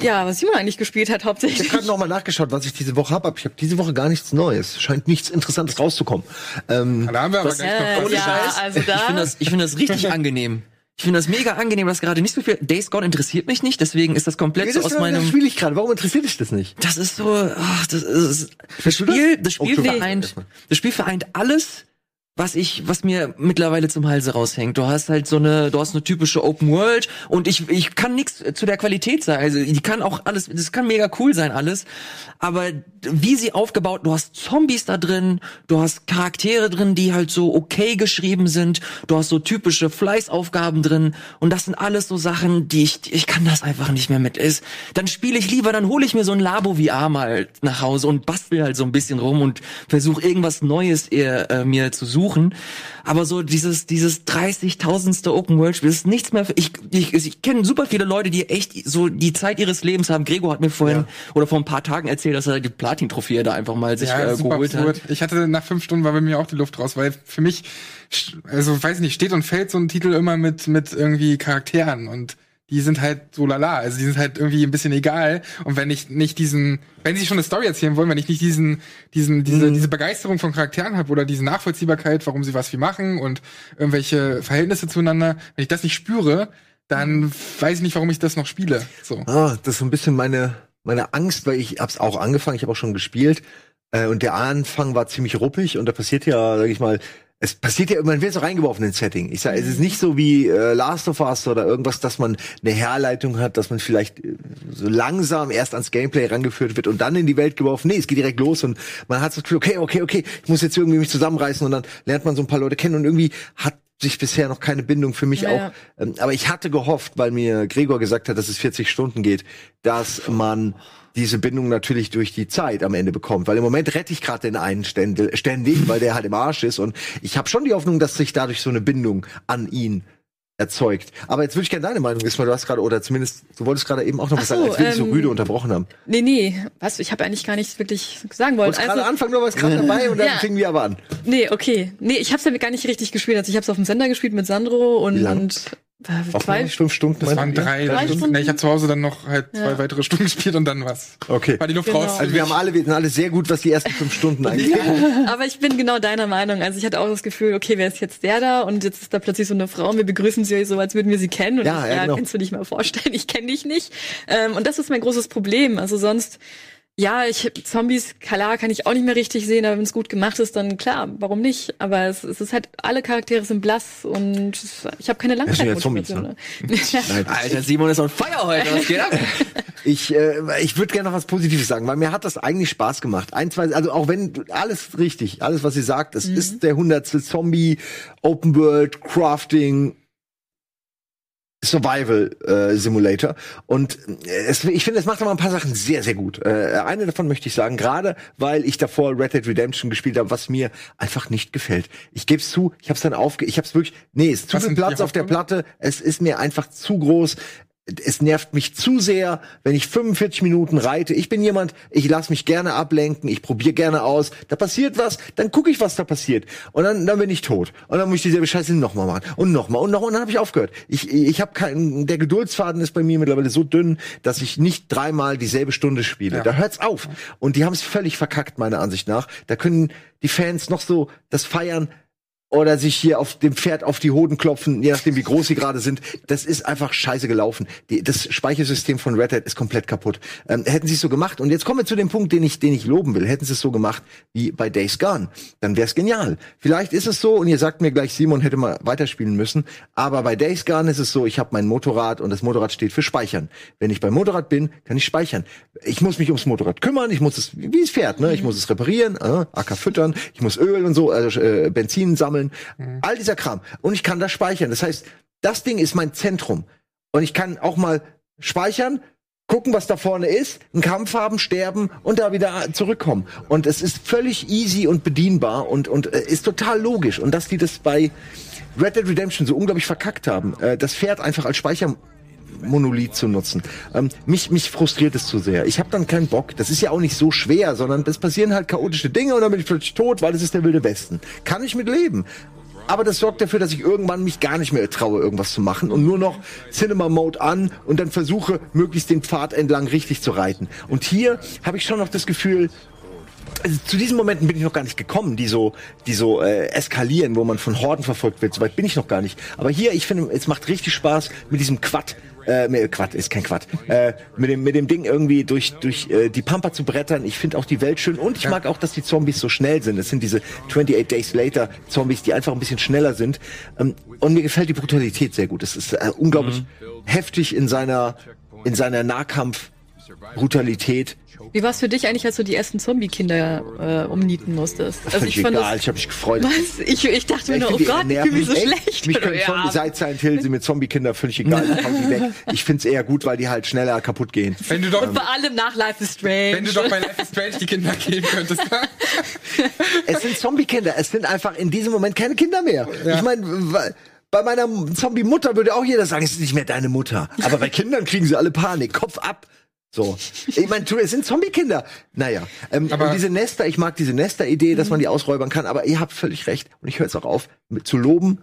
ja, was Simon eigentlich gespielt hat Ich habe hauptsächlich. gerade noch mal nachgeschaut, was ich diese Woche habe. Ich habe diese Woche gar nichts Neues. Scheint nichts Interessantes rauszukommen. Ähm, Da haben wir aber Was- gleich Äh, noch ja, also Ich da. finde das, ich finde das richtig angenehm. Ich finde das mega angenehm, dass gerade nicht so viel. Days Gone interessiert mich nicht, deswegen ist das komplett so das, aus das meinem. spiele ich gerade. Warum interessiert dich das nicht? Das ist so, ach, das ist, das das? Spiel, das Oh, Spiel Entschuldigung. vereint, das Spiel vereint alles, was ich, was mir mittlerweile zum Halse raushängt. Du hast halt so eine, du hast eine typische Open World und ich, ich kann nichts zu der Qualität sagen. Also die kann auch alles, das kann mega cool sein alles, aber wie sie aufgebaut, du hast Zombies da drin, du hast Charaktere drin, die halt so okay geschrieben sind, du hast so typische Fleißaufgaben drin und das sind alles so Sachen, die ich, ich kann das einfach nicht mehr mit. Ist, dann spiele ich lieber, dann hole ich mir so ein Labo VR mal nach Hause und bastel halt so ein bisschen rum und versuche irgendwas Neues eher, äh, mir zu suchen. Aber so dieses, dieses 30.000ste Open World Spiel ist nichts mehr. Für, ich ich, ich kenne super viele Leute, die echt so die Zeit ihres Lebens haben. Gregor hat mir vorhin oder vor ein paar Tagen erzählt, dass er die Platin-Trophäe da einfach mal sich Ja, äh, super geholt absurd. hat. Ich hatte nach fünf Stunden war bei mir auch die Luft raus, weil für mich, also weiß nicht, steht und fällt so ein Titel immer mit mit irgendwie Charakteren und die sind halt so lala, also die sind halt irgendwie ein bisschen egal. Und wenn ich nicht diesen, wenn sie schon eine Story erzählen wollen, wenn ich nicht diesen, diesen, diese, diese Begeisterung von Charakteren habe oder diese Nachvollziehbarkeit, warum sie was wie machen und irgendwelche Verhältnisse zueinander, wenn ich das nicht spüre, dann weiß ich nicht, warum ich das noch spiele. So. Ah, das ist so ein bisschen meine, meine Angst, weil ich hab's auch angefangen, ich habe auch schon gespielt. Äh, und der Anfang war ziemlich ruppig und da passiert ja, sag ich mal, es passiert ja, man wird so reingeworfen ins Setting. Ich sage, es ist nicht so wie äh, Last of Us oder irgendwas, dass man eine Herleitung hat, dass man vielleicht äh, so langsam erst ans Gameplay rangeführt wird und dann in die Welt geworfen. Nee, es geht direkt los und man hat so das Gefühl, okay, okay, okay, ich muss jetzt irgendwie mich zusammenreißen und dann lernt man so ein paar Leute kennen und irgendwie hat sich bisher noch keine Bindung für mich Ja, auch. Ähm, aber ich hatte gehofft, weil mir Gregor gesagt hat, dass es 40 Stunden geht, dass man diese Bindung natürlich durch die Zeit am Ende bekommt. Weil im Moment rette ich gerade den einen ständ- ständig, weil der halt im Arsch ist. Und ich habe schon die Hoffnung, dass sich dadurch so eine Bindung an ihn erzeugt. Aber jetzt würde ich gerne deine Meinung wissen, weil du hast gerade, oder zumindest, du wolltest gerade eben auch noch was so, sagen, als wir dich so ähm, rüde unterbrochen haben. Nee, nee, was? Ich habe eigentlich gar nichts wirklich sagen wollen. Wolltest gerade anfangen, du warst gerade dabei und dann Ja. fingen wir aber an. Nee, okay. Nee, ich hab's ja gar nicht richtig gespielt. Also ich hab's auf dem Sender gespielt mit Sandro und, und zwei fünf Stunden? Das waren drei, Drei Stunden. Stunden? Nee, ich habe zu Hause dann noch halt zwei Ja. weitere Stunden gespielt und dann was. Okay. War die Luft Genau. raus. Also wir haben alle, wir sind alle sehr gut, was die ersten fünf Stunden angeht. Aber ich bin genau deiner Meinung. Also ich hatte auch das Gefühl, okay, wer ist jetzt der da? Und jetzt ist da plötzlich so eine Frau und wir begrüßen sie so, als würden wir sie kennen. Und Ja, ich, ja, genau. kannst du dich mal vorstellen, ich kenne dich nicht. Ähm, und das ist mein großes Problem. Also sonst Ja, ich Zombies, klar, kann ich auch nicht mehr richtig sehen, aber wenn es gut gemacht ist, dann klar, warum nicht? Aber es, es ist halt, alle Charaktere sind blass und ich habe keine ja Langzeitmotivation. Zombies, ne? Nein, Alter, Simon ist on fire heute. Was geht ab? Ich, äh, ich würde gerne noch was Positives sagen, weil mir hat das eigentlich Spaß gemacht. Ein, zwei, also auch wenn alles richtig, alles was sie sagt, es ist der hundertste Zombie, Open World, Crafting, Survival äh, Simulator und äh, es, ich finde, es macht aber ein paar Sachen sehr, sehr gut. Äh, eine davon möchte ich sagen, gerade weil ich davor Red Dead Redemption gespielt habe, was mir einfach nicht gefällt. Ich gebe es zu, ich habe es dann aufge, ich habe es wirklich, nee, es ist zu viel Platz auf der? Platte, es ist mir einfach zu groß. Es nervt mich zu sehr, wenn ich 45 Minuten reite. Ich bin jemand, ich lasse mich gerne ablenken, ich probiere gerne aus. Da passiert was, dann gucke ich, was da passiert. Und dann, dann bin ich tot. Und dann muss ich dieselbe Scheiße nochmal machen. Und nochmal und nochmal. Und dann habe ich aufgehört. Ich, ich habe keinen, der Geduldsfaden ist bei mir mittlerweile so dünn, dass ich nicht dreimal dieselbe Stunde spiele. Ja. Da hört's auf. Und die haben es völlig verkackt, meiner Ansicht nach. Da können die Fans noch so das feiern oder sich hier auf dem Pferd auf die Hoden klopfen, je nachdem wie groß sie gerade sind. Das ist einfach scheiße gelaufen. Die, das Speichersystem von Red Hat ist komplett kaputt. Ähm, hätten sie es so gemacht, und jetzt kommen wir zu dem Punkt, den ich, den ich loben will, hätten sie es so gemacht wie bei Days Gone, dann wäre es genial. Vielleicht ist es so, und ihr sagt mir gleich, Simon hätte mal weiterspielen müssen, aber bei Days Gone ist es so, ich habe mein Motorrad und das Motorrad steht für Speichern. Wenn ich beim Motorrad bin, kann ich speichern. Ich muss mich ums Motorrad kümmern, ich muss es, wie es fährt, ne? Ich muss es reparieren, äh, Acker füttern, ich muss Öl und so, also äh, Benzin sammeln, all dieser Kram. Und ich kann das speichern. Das heißt, das Ding ist mein Zentrum. Und ich kann auch mal speichern, gucken, was da vorne ist, einen Kampf haben, sterben und da wieder zurückkommen. Und es ist völlig easy und bedienbar und, und äh, ist total logisch. Und dass die das bei Red Dead Redemption so unglaublich verkackt haben, äh, das Pferd einfach als Speicher Monolith zu nutzen. Ähm, mich, mich frustriert es zu sehr. Ich habe dann keinen Bock. Das ist ja auch nicht so schwer, sondern es passieren halt chaotische Dinge und dann bin ich plötzlich tot, weil es ist der wilde Westen. Kann ich mit leben. Aber das sorgt dafür, dass ich irgendwann mich gar nicht mehr traue, irgendwas zu machen und nur noch Cinema Mode an und dann versuche, möglichst den Pfad entlang richtig zu reiten. Und hier habe ich schon noch das Gefühl, also zu diesen Momenten bin ich noch gar nicht gekommen, die so, die so äh, eskalieren, wo man von Horden verfolgt wird. Soweit bin ich noch gar nicht. Aber hier, ich finde, es macht richtig Spaß mit diesem Quad. Äh, mit- Quad ist kein Quad. Äh, mit dem mit dem Ding irgendwie durch durch äh, die Pampa zu brettern. Ich finde auch die Welt schön und ich mag auch, dass die Zombies so schnell sind. Es sind diese 28 Days Later Zombies, die einfach ein bisschen schneller sind. Ähm, und mir gefällt die Brutalität sehr gut. Es ist äh, unglaublich heftig in seiner in seiner Nahkampf Brutalität. Wie war es für dich eigentlich, als du die ersten Zombie-Kinder äh, umnieten musstest? Also ich fand egal, das, ich habe mich gefreut. was? Ich, ich dachte mir nur, oh Gott, ich fühle mich so echt. schlecht. Mich können Ja. Zombie seit Silent Hill sind mir Zombie-Kinder völlig egal. Ich hau die weg. Ich find's eher gut, weil die halt schneller kaputt gehen. Wenn du doch, Und vor allem nach Life is Strange. wenn du doch bei Life is Strange die Kinder geben könntest. Es sind Zombie-Kinder. Es sind einfach in diesem Moment keine Kinder mehr. Ich meine, bei meiner Zombie-Mutter würde auch jeder sagen, es ist nicht mehr deine Mutter. Aber bei Kindern kriegen sie alle Panik. Kopf ab. So. Ich meine, es sind Zombie-Kinder. Naja. Ähm, Aber- und diese Nester, ich mag diese Nester-Idee, dass man die ausräubern kann, aber ihr habt völlig recht. Und ich höre jetzt auch auf, mit zu loben.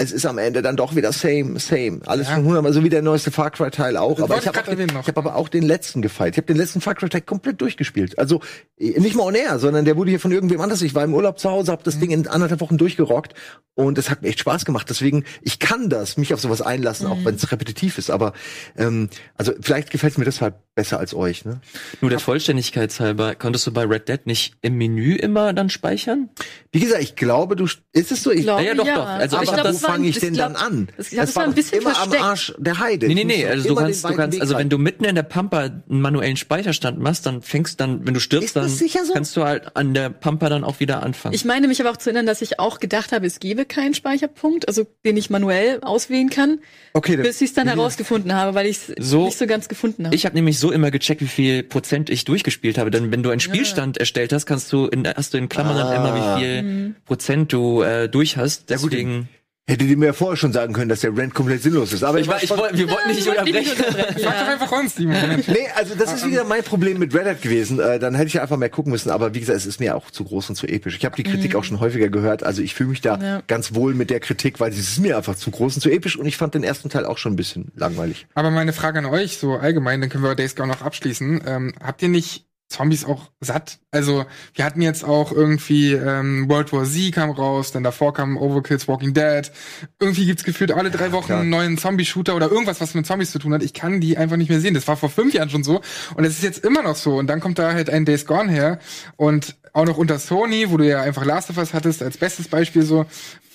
Es ist am Ende dann doch wieder same, same. Alles Ja. von 100 Mal, so wie der neueste Far Cry Teil auch. Das aber ich habe hab aber auch den letzten gefeiert. Ich habe den letzten Far Cry Teil komplett durchgespielt. Also äh, nicht mal on air, sondern der wurde hier von irgendwem anders. Ich war im Urlaub zu Hause, habe das Ding in anderthalb Wochen durchgerockt und es hat mir echt Spaß gemacht. Deswegen, ich kann das, mich auf sowas einlassen, auch wenn es repetitiv ist. Aber ähm, also vielleicht gefällt es mir deshalb besser als euch. Ne? Nur der Vollständigkeit halber, konntest du bei Red Dead nicht im Menü immer dann speichern? Wie gesagt, ich glaube, du ist es so. Ich, Glaube, Ja, ja, doch, doch. Also aber ich hab wo das- war fange ich denn glaub- dann an? das- das Es war ein bisschen immer versteckt. am Arsch der Heide. Nee, nee, nee, doch also du kannst, du kannst, Weg also wenn du mitten in der Pampa einen manuellen Speicherstand machst, dann fängst dann, wenn du stirbst, das dann so? kannst du halt an der Pampa dann auch wieder anfangen. Ich meine mich aber auch zu erinnern, dass ich auch gedacht habe, es gebe keinen Speicherpunkt, also den ich manuell auswählen kann, Okay, bis ich es dann herausgefunden habe, weil ich es So- nicht so ganz gefunden habe. Ich habe nämlich so immer gecheckt, wie viel Prozent ich durchgespielt habe. Denn wenn du einen Spielstand erstellt hast, kannst du in, hast du in Klammern dann immer, wie viel Prozent du äh, durch hast. gut, Deswegen. Hätte die mir vorher schon sagen können, dass der Rant komplett sinnlos ist. Aber Ich, war, ich, woll- wir wollten nicht Wollte ich nicht unterbrechen. unterbrechen, Sag doch ja. einfach uns, Simon. Mensch. Nee, also das ist wieder mein Problem mit Red Hat gewesen. Äh, dann hätte ich einfach mehr gucken müssen. Aber wie gesagt, es ist mir auch zu groß und zu episch. Ich habe die Kritik auch schon häufiger gehört. Also ich fühle mich da Ja. ganz wohl mit der Kritik, weil es ist mir einfach zu groß und zu episch. Und ich fand den ersten Teil auch schon ein bisschen langweilig. Aber meine Frage an euch, so allgemein, dann können wir Days Gone noch abschließen. Ähm, habt ihr nicht Zombies auch satt. Also wir hatten jetzt auch irgendwie ähm, World War Z kam raus, dann davor kam Overkills Walking Dead. Irgendwie gibt's gefühlt alle drei Wochen klar. einen neuen Zombie-Shooter oder irgendwas, was mit Zombies zu tun hat. Ich kann die einfach nicht mehr sehen. Das war vor fünf Jahren schon so und es ist jetzt immer noch so. Und dann kommt da halt ein Days Gone her und auch noch unter Sony, wo du ja einfach Last of Us hattest als bestes Beispiel so,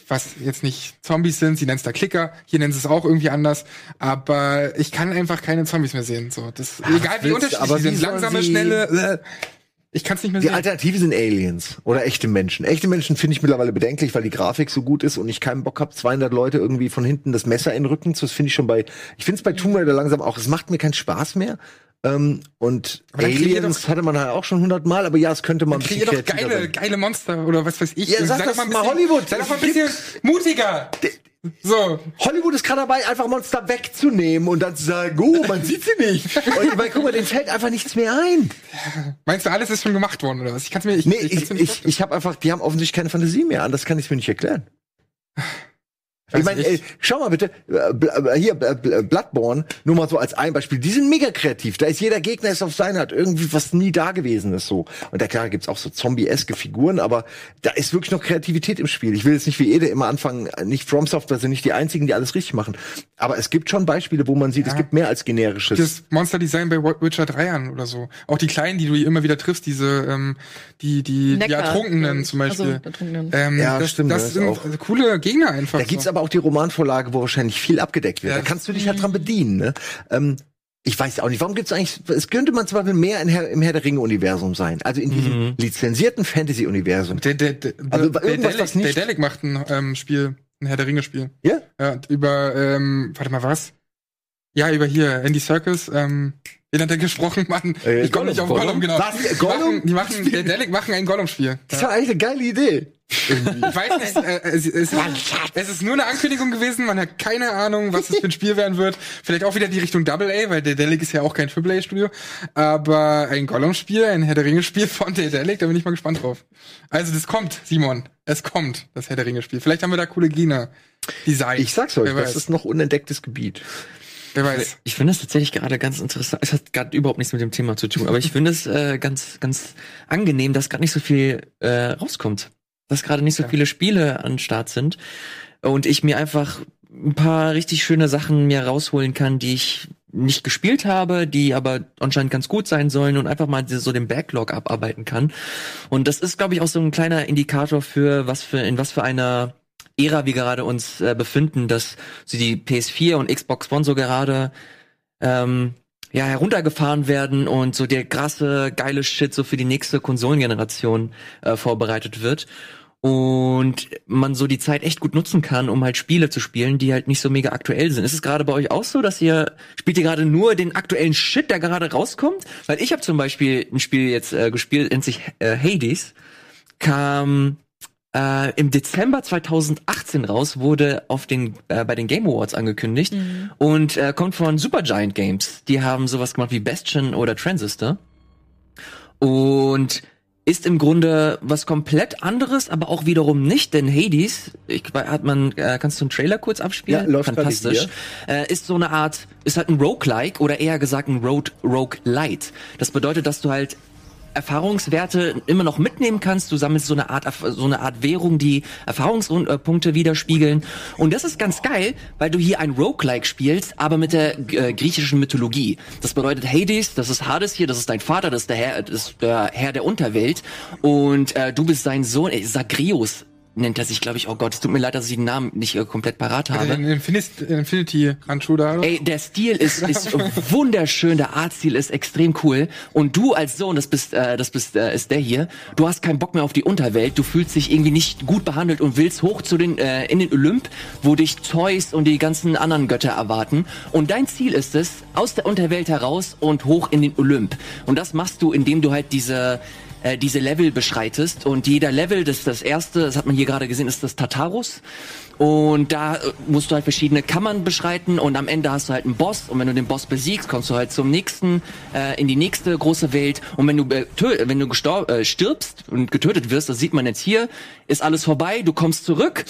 was jetzt nicht Zombies sind, sie nennen es da Klicker, hier nennen sie es auch irgendwie anders, aber ich kann einfach keine Zombies mehr sehen. So, das egal wie unterschiedlich aber die wie sind, langsame, sie- schnelle, äh, ich kann es nicht mehr Die sehen. Alternative sind Aliens oder echte Menschen. Echte Menschen finde ich mittlerweile bedenklich, weil die Grafik so gut ist und ich keinen Bock habe, 200 Leute irgendwie von hinten das Messer in den Rücken zu. Das finde ich schon bei, ich finde es bei Tomb Raider langsam auch, es macht mir keinen Spaß mehr. Ähm, und Aliens hatte man halt auch schon 100 Mal, aber ja, es könnte man ein bisschen doch geile, geile Monster oder was weiß ich. Ja, sag Sei das doch mal bisschen- Hollywood. Sei doch mal ein bisschen mutiger. So, Hollywood ist gerade dabei, einfach Monster wegzunehmen und dann zu sagen, oh, man sieht sie nicht. Und ich meine, guck mal, denen fällt einfach nichts mehr ein. meinst du, alles ist schon gemacht worden oder was? Ich kann's mir, ich, Nee, ich, mir nicht ich, ich habe einfach, die haben offensichtlich keine Fantasie mehr. Anders kann ich es mir nicht erklären. Ich meine, ey, schau mal bitte, äh, äh, hier, äh, Bl- äh, Bloodborne, nur mal so als ein Beispiel, die sind mega kreativ. Da ist jeder Gegner ist auf seine Art irgendwie, was nie da gewesen ist, so. Und da klar gibt's auch so Zombie-eske Figuren, aber da ist wirklich noch Kreativität im Spiel. Ich will jetzt nicht wie Ede immer anfangen, äh, nicht From Software sind nicht die einzigen, die alles richtig machen. Aber es gibt schon Beispiele, wo man sieht, es gibt mehr als generisches. das Monster-Design bei Witcher 3 an oder so. Auch die kleinen, die du immer wieder triffst, diese, ähm, die, die, die Neckar, glaub Ertrunkenen zum Beispiel. Also, Ertrunkenen. Ähm, Ja, das, stimmt, das das sind auch. coole Gegner einfach. Da gibt's so. aber auch die Romanvorlage, wo wahrscheinlich viel abgedeckt wird. Ja, da kannst du dich halt dran bedienen. Ne? Ähm, ich weiß auch nicht, warum gibt's eigentlich, es könnte man zum Beispiel mehr Herr, im Herr der Ringe-Universum sein. Also in diesem lizenzierten Fantasy-Universum. Der, der, der, Also der, Delic, der Delic macht ein ähm, Spiel, ein Herr der Ringe-Spiel. Ja? Ja, über, ähm, warte mal, was? Ja, über hier, Andy Circus, ähm, wen hat der gesprochen, Mann? Äh, ich komme nicht auf Gollum. Gollum, genau. Was? Die Gollum? machen, die machen, der Delic machen ein Gollum-Spiel. Das war eigentlich eine geile Idee. Ich weiß nicht, äh, es, es, es ist nur eine Ankündigung gewesen, man hat keine Ahnung, was es für ein Spiel werden wird. Vielleicht auch wieder die Richtung Double A, weil der Delic ist ja auch kein Triple A-Studio. Aber ein Gollum-Spiel, ein Herr der Ringe-Spiel von der Delic, da bin ich mal gespannt drauf. Also das kommt, Simon. Es kommt, das Herr der Ringe-Spiel. Vielleicht haben wir da coole Gegner. Design. Ich sag's euch, das ist noch unentdecktes Gebiet. Weiß. Ich finde es tatsächlich gerade ganz interessant. Es hat gerade überhaupt nichts mit dem Thema zu tun, aber ich finde es äh, ganz, ganz angenehm, dass gerade nicht so viel äh, rauskommt. Dass gerade nicht so Ja. viele Spiele an Start sind und ich mir einfach ein paar richtig schöne Sachen mir rausholen kann, die ich nicht gespielt habe, die aber anscheinend ganz gut sein sollen und einfach mal so den Backlog abarbeiten kann. Und das ist, glaube ich, auch so ein kleiner Indikator für was für in was für einer Ära wir gerade uns äh, befinden, dass sie die PS4 und Xbox One so gerade ähm, ja heruntergefahren werden und so der krasse geile Shit so für die nächste Konsolengeneration äh, vorbereitet wird und man so die Zeit echt gut nutzen kann, um halt Spiele zu spielen, die halt nicht so mega aktuell sind. Ist es gerade bei euch auch so, dass ihr spielt ihr gerade nur den aktuellen Shit, der gerade rauskommt? Weil ich habe zum Beispiel ein Spiel jetzt äh, gespielt, nennt sich äh, Hades, kam äh, im Dezember 2018 raus, wurde auf den äh, bei den Game Awards angekündigt und äh, kommt von Supergiant Games. Die haben sowas gemacht wie Bastion oder Transistor und ist im Grunde was komplett anderes, aber auch wiederum nicht, denn Hades, ich, hat man, äh, kannst du einen Trailer kurz abspielen? Ja, läuft gerade Fantastisch. Äh, ist so eine Art, ist halt ein Roguelike oder eher gesagt ein Road Roguelite. Das bedeutet, dass du halt Erfahrungswerte immer noch mitnehmen kannst. Du sammelst so eine Art, so eine Art Währung, die Erfahrungspunkte widerspiegeln. Und das ist ganz geil, weil du hier ein Roguelike spielst, aber mit der äh, griechischen Mythologie. Das bedeutet Hades, das ist Hades hier, das ist dein Vater, das ist der Herr, das ist der Herr der Unterwelt. Und äh, du bist sein Sohn, äh, Sagreus nennt er sich, glaube ich. Oh Gott, es tut mir leid, dass ich den Namen nicht äh, komplett parat habe. Den Infinity, Infinity Handschuh da. Ey, der Stil ist, ist wunderschön, der Artstil ist extrem cool. Und du als Sohn, das bist, äh, das bist, äh, ist der hier, du hast keinen Bock mehr auf die Unterwelt, du fühlst dich irgendwie nicht gut behandelt und willst hoch zu den, äh, in den Olymp, wo dich Zeus und die ganzen anderen Götter erwarten. Und dein Ziel ist es, aus der Unterwelt heraus und hoch in den Olymp. Und das machst du, indem du halt diese, äh, diese Level beschreitest. Und jeder Level, das das erste, das hat man hier gerade gesehen, ist das Tartarus. Und da äh, musst du halt verschiedene Kammern beschreiten. Und am Ende hast du halt einen Boss. Und wenn du den Boss besiegst, kommst du halt zum nächsten, äh, in die nächste große Welt. Und wenn du, äh, wenn du äh, stirbst und getötet wirst, das sieht man jetzt hier, ist alles vorbei, du kommst zurück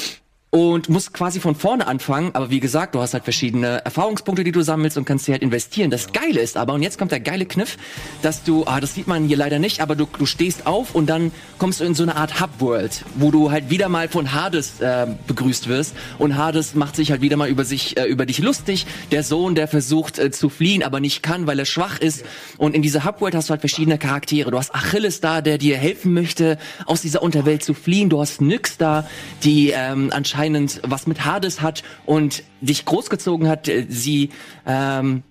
und musst quasi von vorne anfangen. Aber wie gesagt, du hast halt verschiedene Erfahrungspunkte, die du sammelst und kannst sie halt investieren. Das Geile ist aber, und jetzt kommt der geile Kniff, dass du, ah, das sieht man hier leider nicht, aber du, du stehst auf und dann kommst du in so eine Art Hub-World, wo du halt wieder mal von Hades äh, begrüßt wirst. Und Hades macht sich halt wieder mal über sich, äh, über dich lustig. Der Sohn, der versucht äh, zu fliehen, aber nicht kann, weil er schwach ist. Und in dieser Hub-World hast du halt verschiedene Charaktere. Du hast Achilles da, der dir helfen möchte, aus dieser Unterwelt zu fliehen. Du hast Nyx da, die ähm, anscheinend was mit Hades hat und dich großgezogen hat. Äh, Sie ähm,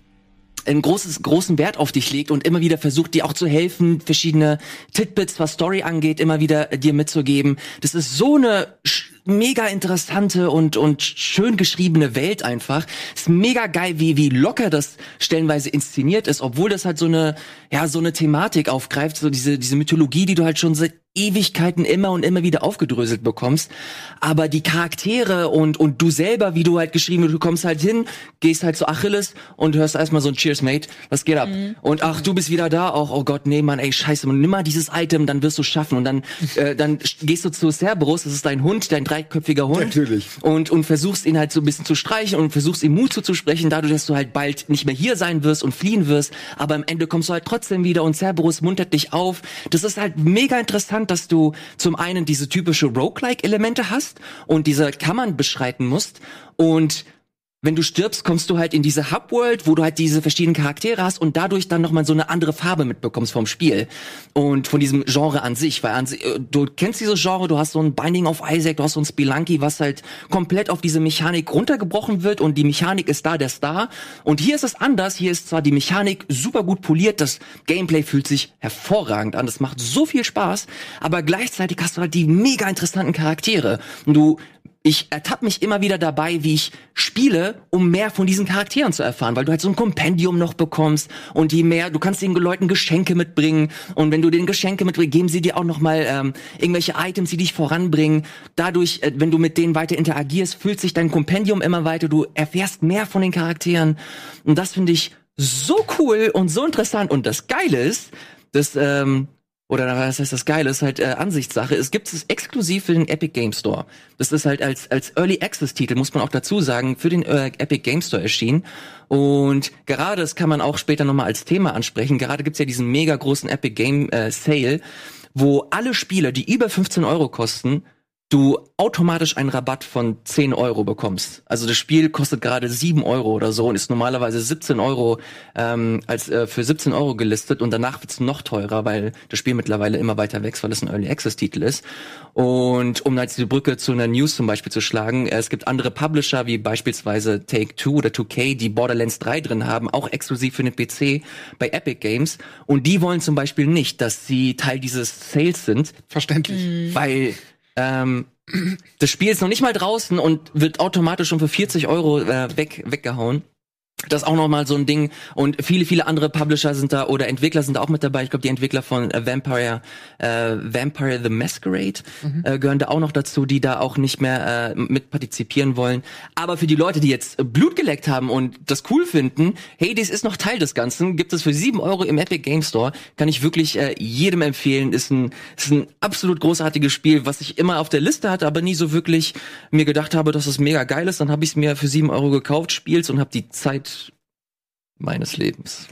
einen großes, großen Wert auf dich legt und immer wieder versucht, dir auch zu helfen, verschiedene Titbits, was Story angeht, immer wieder äh, dir mitzugeben. Das ist so eine mega interessante und, und schön geschriebene Welt einfach. Ist mega geil, wie, wie locker das stellenweise inszeniert ist, obwohl das halt so eine, ja, so eine Thematik aufgreift, so diese, diese Mythologie, die du halt schon seit Ewigkeiten immer und immer wieder aufgedröselt bekommst. Aber die Charaktere und, und du selber, wie du halt geschrieben du kommst halt hin, gehst halt zu Achilles und hörst erstmal so ein Cheers, Mate, was geht ab? Und ach, du bist wieder da, auch, oh Gott, nee, Mann, ey, scheiße, man, nimm mal dieses Item, dann wirst du schaffen. Und dann, äh, dann gehst du zu Cerberus, das ist dein Hund, dein dreiköpfiger Hund. Natürlich. Und, und versuchst ihn halt so ein bisschen zu streichen und versuchst ihm Mut zuzusprechen, dadurch, dass du halt bald nicht mehr hier sein wirst und fliehen wirst. Aber am Ende kommst du halt trotzdem wieder und Cerberus muntert dich auf. Das ist halt mega interessant, dass du zum einen diese typische Roguelike-Elemente hast und diese Kammern beschreiten musst und wenn du stirbst, kommst du halt in diese Hub-World, wo du halt diese verschiedenen Charaktere hast und dadurch dann nochmal so eine andere Farbe mitbekommst vom Spiel. Und von diesem Genre an sich, weil an äh, du kennst dieses Genre, du hast so ein Binding of Isaac, du hast so ein Spelunky, was halt komplett auf diese Mechanik runtergebrochen wird und die Mechanik ist da der Star. Und hier ist es anders, hier ist zwar die Mechanik super gut poliert, das Gameplay fühlt sich hervorragend an, das macht so viel Spaß, aber gleichzeitig hast du halt die mega interessanten Charaktere. Und du ich ertappe mich immer wieder dabei, wie ich spiele, um mehr von diesen Charakteren zu erfahren, weil du halt so ein Kompendium noch bekommst und je mehr, du kannst den Leuten Geschenke mitbringen und wenn du den Geschenke mitbringst, geben sie dir auch noch mal ähm, irgendwelche Items, die dich voranbringen. Dadurch, äh, wenn du mit denen weiter interagierst, füllt sich dein Kompendium immer weiter, du erfährst mehr von den Charakteren. Und das finde ich so cool und so interessant. Und das Geile ist, dass ähm, oder was heißt das Geile, ist halt äh, Ansichtssache. Es gibt es exklusiv für den Epic Game Store. Das ist halt als, als Early Access Titel, muss man auch dazu sagen, für den äh, Epic Game Store erschienen. Und gerade, das kann man auch später nochmal als Thema ansprechen, gerade gibt's ja diesen mega großen Epic Game äh, Sale, wo alle Spiele, die über 15 Euro kosten, du automatisch einen Rabatt von 10 Euro bekommst. Also das Spiel kostet gerade 7 Euro oder so und ist normalerweise 17 Euro ähm, als äh, für 17 Euro gelistet und danach wird's noch teurer, weil das Spiel mittlerweile immer weiter wächst, weil es ein Early Access Titel ist. Und um jetzt die Brücke zu einer News zum Beispiel zu schlagen, äh, es gibt andere Publisher wie beispielsweise Take Two oder 2K, die Borderlands 3 drin haben, auch exklusiv für den PC bei Epic Games. Und die wollen zum Beispiel nicht, dass sie Teil dieses Sales sind, Verständlich. weil ähm, das Spiel ist noch nicht mal draußen und wird automatisch schon für 40 Euro äh, weg, weggehauen. Das ist auch noch mal so ein Ding und viele viele andere Publisher sind da oder Entwickler sind da auch mit dabei. Ich glaube die Entwickler von äh, Vampire äh, Vampire the Masquerade äh, gehören da auch noch dazu, die da auch nicht mehr äh, mit partizipieren wollen. Aber für die Leute, die jetzt Blut geleckt haben und das cool finden, hey, das ist noch Teil des Ganzen, gibt es für 7 Euro im Epic Game Store. Kann ich wirklich äh, jedem empfehlen. Ist ein ist ein absolut großartiges Spiel, was ich immer auf der Liste hatte, aber nie so wirklich mir gedacht habe, dass es mega geil ist. Dann habe ich es mir für 7 Euro gekauft, spiel's und habe die Zeit Peace. Meines Lebens.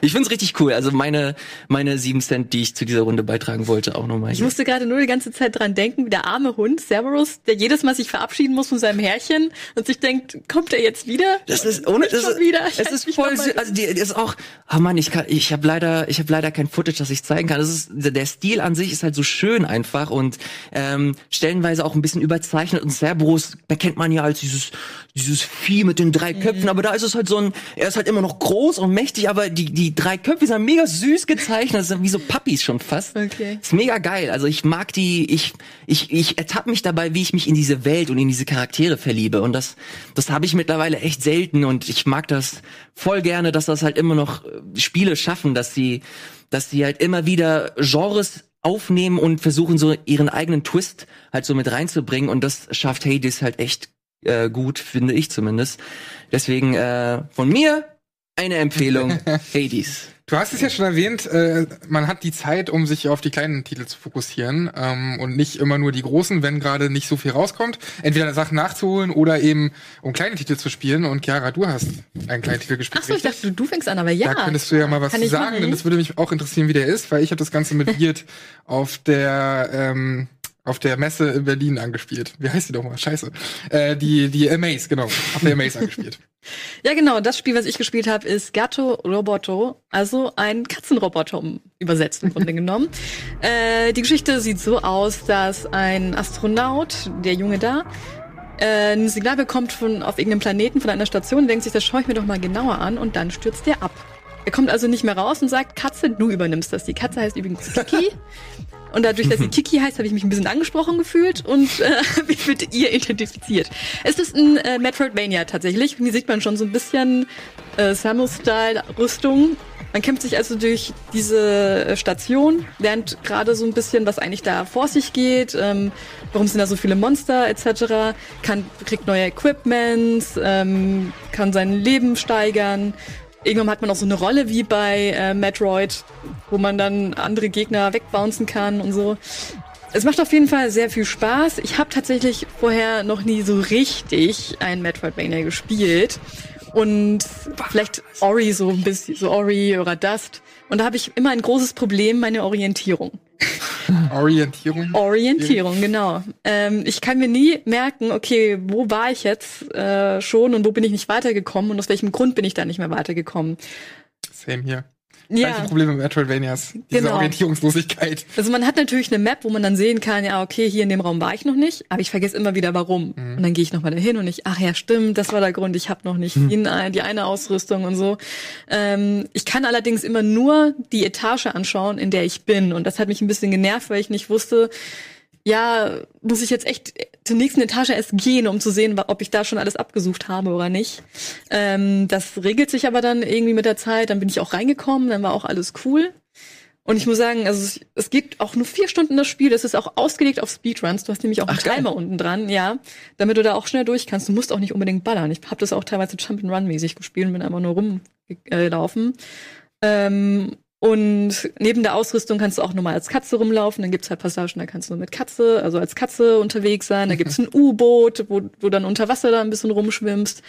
ich find's richtig cool. Also meine, meine sieben Cent, die ich zu dieser Runde beitragen wollte, auch nochmal Ich hier. musste gerade nur die ganze Zeit dran denken, wie der arme Hund Cerberus, der jedes Mal sich verabschieden muss von seinem Herrchen und sich denkt, kommt er jetzt wieder? Das ist ohne, das schon ist, wieder. Ich es ist voll, noch mal- sü- also die, die ist auch, oh Mann, ich kann, ich habe leider, ich habe leider kein Footage, das ich zeigen kann. Das ist, der Stil an sich ist halt so schön einfach und ähm, stellenweise auch ein bisschen überzeichnet und Cerberus erkennt man ja als dieses, dieses Vieh mit den drei Köpfen, aber da ist es halt so ein, er ist halt immer noch groß und mächtig, aber die, die drei Köpfe sind mega süß gezeichnet, das sind wie so Puppies schon fast. Okay. Ist mega geil. Also ich mag die, ich, ich, ich ertappe mich dabei, wie ich mich in diese Welt und in diese Charaktere verliebe. Und das, das habe ich mittlerweile echt selten und ich mag das voll gerne, dass das halt immer noch äh, Spiele schaffen, dass sie, dass sie halt immer wieder Genres aufnehmen und versuchen so ihren eigenen Twist halt so mit reinzubringen und das schafft Hades halt echt äh, gut, finde ich zumindest. Deswegen äh, von mir eine Empfehlung. Hades. Du hast es ja schon erwähnt, äh, man hat die Zeit, um sich auf die kleinen Titel zu fokussieren ähm, und nicht immer nur die großen, wenn gerade nicht so viel rauskommt. Entweder Sachen nachzuholen oder eben um kleine Titel zu spielen. Und Chiara, du hast einen kleinen Titel gespielt. Ach so, ich dachte, du fängst an, aber ja. Da könntest du ja mal was zu sagen, machen? denn das würde mich auch interessieren, wie der ist, weil ich habe das Ganze mit Wirt auf der ähm, auf der Messe in Berlin angespielt. Wie heißt die doch mal? Scheiße. Äh, die die Amaze, genau. Auf der Amaze angespielt. Ja, genau. Das Spiel, was ich gespielt habe, ist Gatto Roboto, also ein Katzenroboter übersetzt im Grunde genommen. Äh, die Geschichte sieht so aus, dass ein Astronaut, der Junge da, äh, ein Signal bekommt von auf irgendeinem Planeten von einer Station, denkt sich, das schaue ich mir doch mal genauer an und dann stürzt der ab. Er kommt also nicht mehr raus und sagt, Katze, du übernimmst das. Die Katze heißt übrigens Kiki. Und dadurch, dass sie Kiki heißt, habe ich mich ein bisschen angesprochen gefühlt und äh, mich mit ihr identifiziert. Es ist ein äh, Metroidvania tatsächlich. Hier sieht man schon so ein bisschen äh, Samus-Style-Rüstung. Man kämpft sich also durch diese äh, Station, lernt gerade so ein bisschen, was eigentlich da vor sich geht, ähm, warum sind da so viele Monster etc., kann, kriegt neue Equipments, ähm, kann sein Leben steigern. Irgendwann hat man auch so eine Rolle wie bei äh, Metroid, wo man dann andere Gegner wegbouncen kann und so. Es macht auf jeden Fall sehr viel Spaß. Ich habe tatsächlich vorher noch nie so richtig ein Metroidvania gespielt. Und vielleicht Ori so ein bisschen, so Ori oder Dust. Und da habe ich immer ein großes Problem, meine Orientierung. Orientierung. Orientierung, genau. Ähm, ich kann mir nie merken, okay, wo war ich jetzt äh, schon und wo bin ich nicht weitergekommen und aus welchem Grund bin ich da nicht mehr weitergekommen. Same hier. Gleiche Ja. Probleme mit Metroidvanias. Diese Genau. Orientierungslosigkeit. Also man hat natürlich eine Map, wo man dann sehen kann, ja, okay, hier in dem Raum war ich noch nicht, aber ich vergesse immer wieder warum. Und dann gehe ich nochmal dahin und ich, ach ja, stimmt, das war der Grund, ich habe noch nicht die, die eine Ausrüstung und so. Ähm, ich kann allerdings immer nur die Etage anschauen, in der ich bin. Und das hat mich ein bisschen genervt, weil ich nicht wusste, ja, muss ich jetzt echt zur nächsten Etage erst gehen, um zu sehen, ob ich da schon alles abgesucht habe oder nicht. Ähm, das regelt sich aber dann irgendwie mit der Zeit. Dann bin ich auch reingekommen, dann war auch alles cool. Und ich muss sagen, also es, es geht auch nur vier Stunden das Spiel. Das ist auch ausgelegt auf Speedruns. Du hast nämlich auch einen Ach, geil. Timer unten dran, ja, damit du da auch schnell durch kannst. Du musst auch nicht unbedingt ballern. Ich habe das auch teilweise Jump'n'Run-mäßig gespielt und bin einfach nur rumgelaufen. Ähm, und neben der Ausrüstung kannst du auch nochmal als Katze rumlaufen. Dann gibt's halt Passagen, da kannst du mit Katze, also als Katze unterwegs sein. Da gibt's ein U-Boot, wo du dann unter Wasser da ein bisschen rumschwimmst.